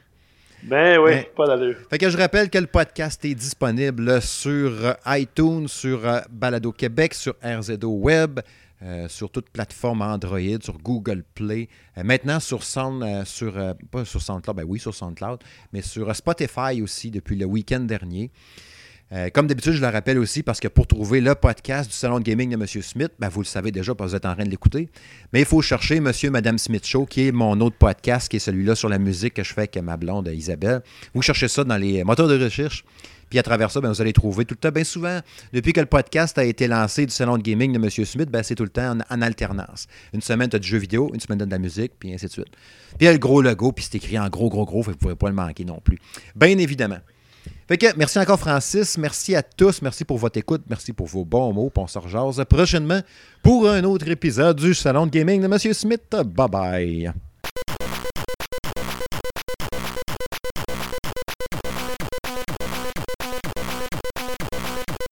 Ben oui, pas d'allure. Fait que je rappelle que le podcast est disponible sur iTunes, sur euh, Balado Québec, sur RZO Web, euh, sur toute plateforme Android, sur Google Play. Euh, maintenant sur Sound, sur pas sur SoundCloud, ben oui, sur SoundCloud, mais sur Spotify aussi depuis le week-end dernier. Euh, comme d'habitude, je le rappelle aussi parce que pour trouver le podcast du Salon de Gaming de M. Smith, ben, vous le savez déjà parce que vous êtes en train de l'écouter, mais il faut chercher M. et Mme Smith Show, qui est mon autre podcast, qui est celui-là sur la musique que je fais avec ma blonde Isabelle. Vous cherchez ça dans les moteurs de recherche. Puis à travers ça, ben, vous allez trouver tout le temps, bien souvent, depuis que le podcast a été lancé du Salon de Gaming de M. Smith, ben, c'est tout le temps en, alternance. Une semaine, tu as du jeu vidéo, une semaine, tu as de la musique, puis ainsi de suite. Puis il y a le gros logo, puis c'est écrit en gros, gros, gros, vous ne pourrez pas le manquer non plus. Bien évidemment. Fait que merci encore, Francis. Merci à tous. Merci pour votre écoute. Merci pour vos bons mots. On se prochainement pour un autre épisode du Salon de Gaming de M. Smith. Bye bye.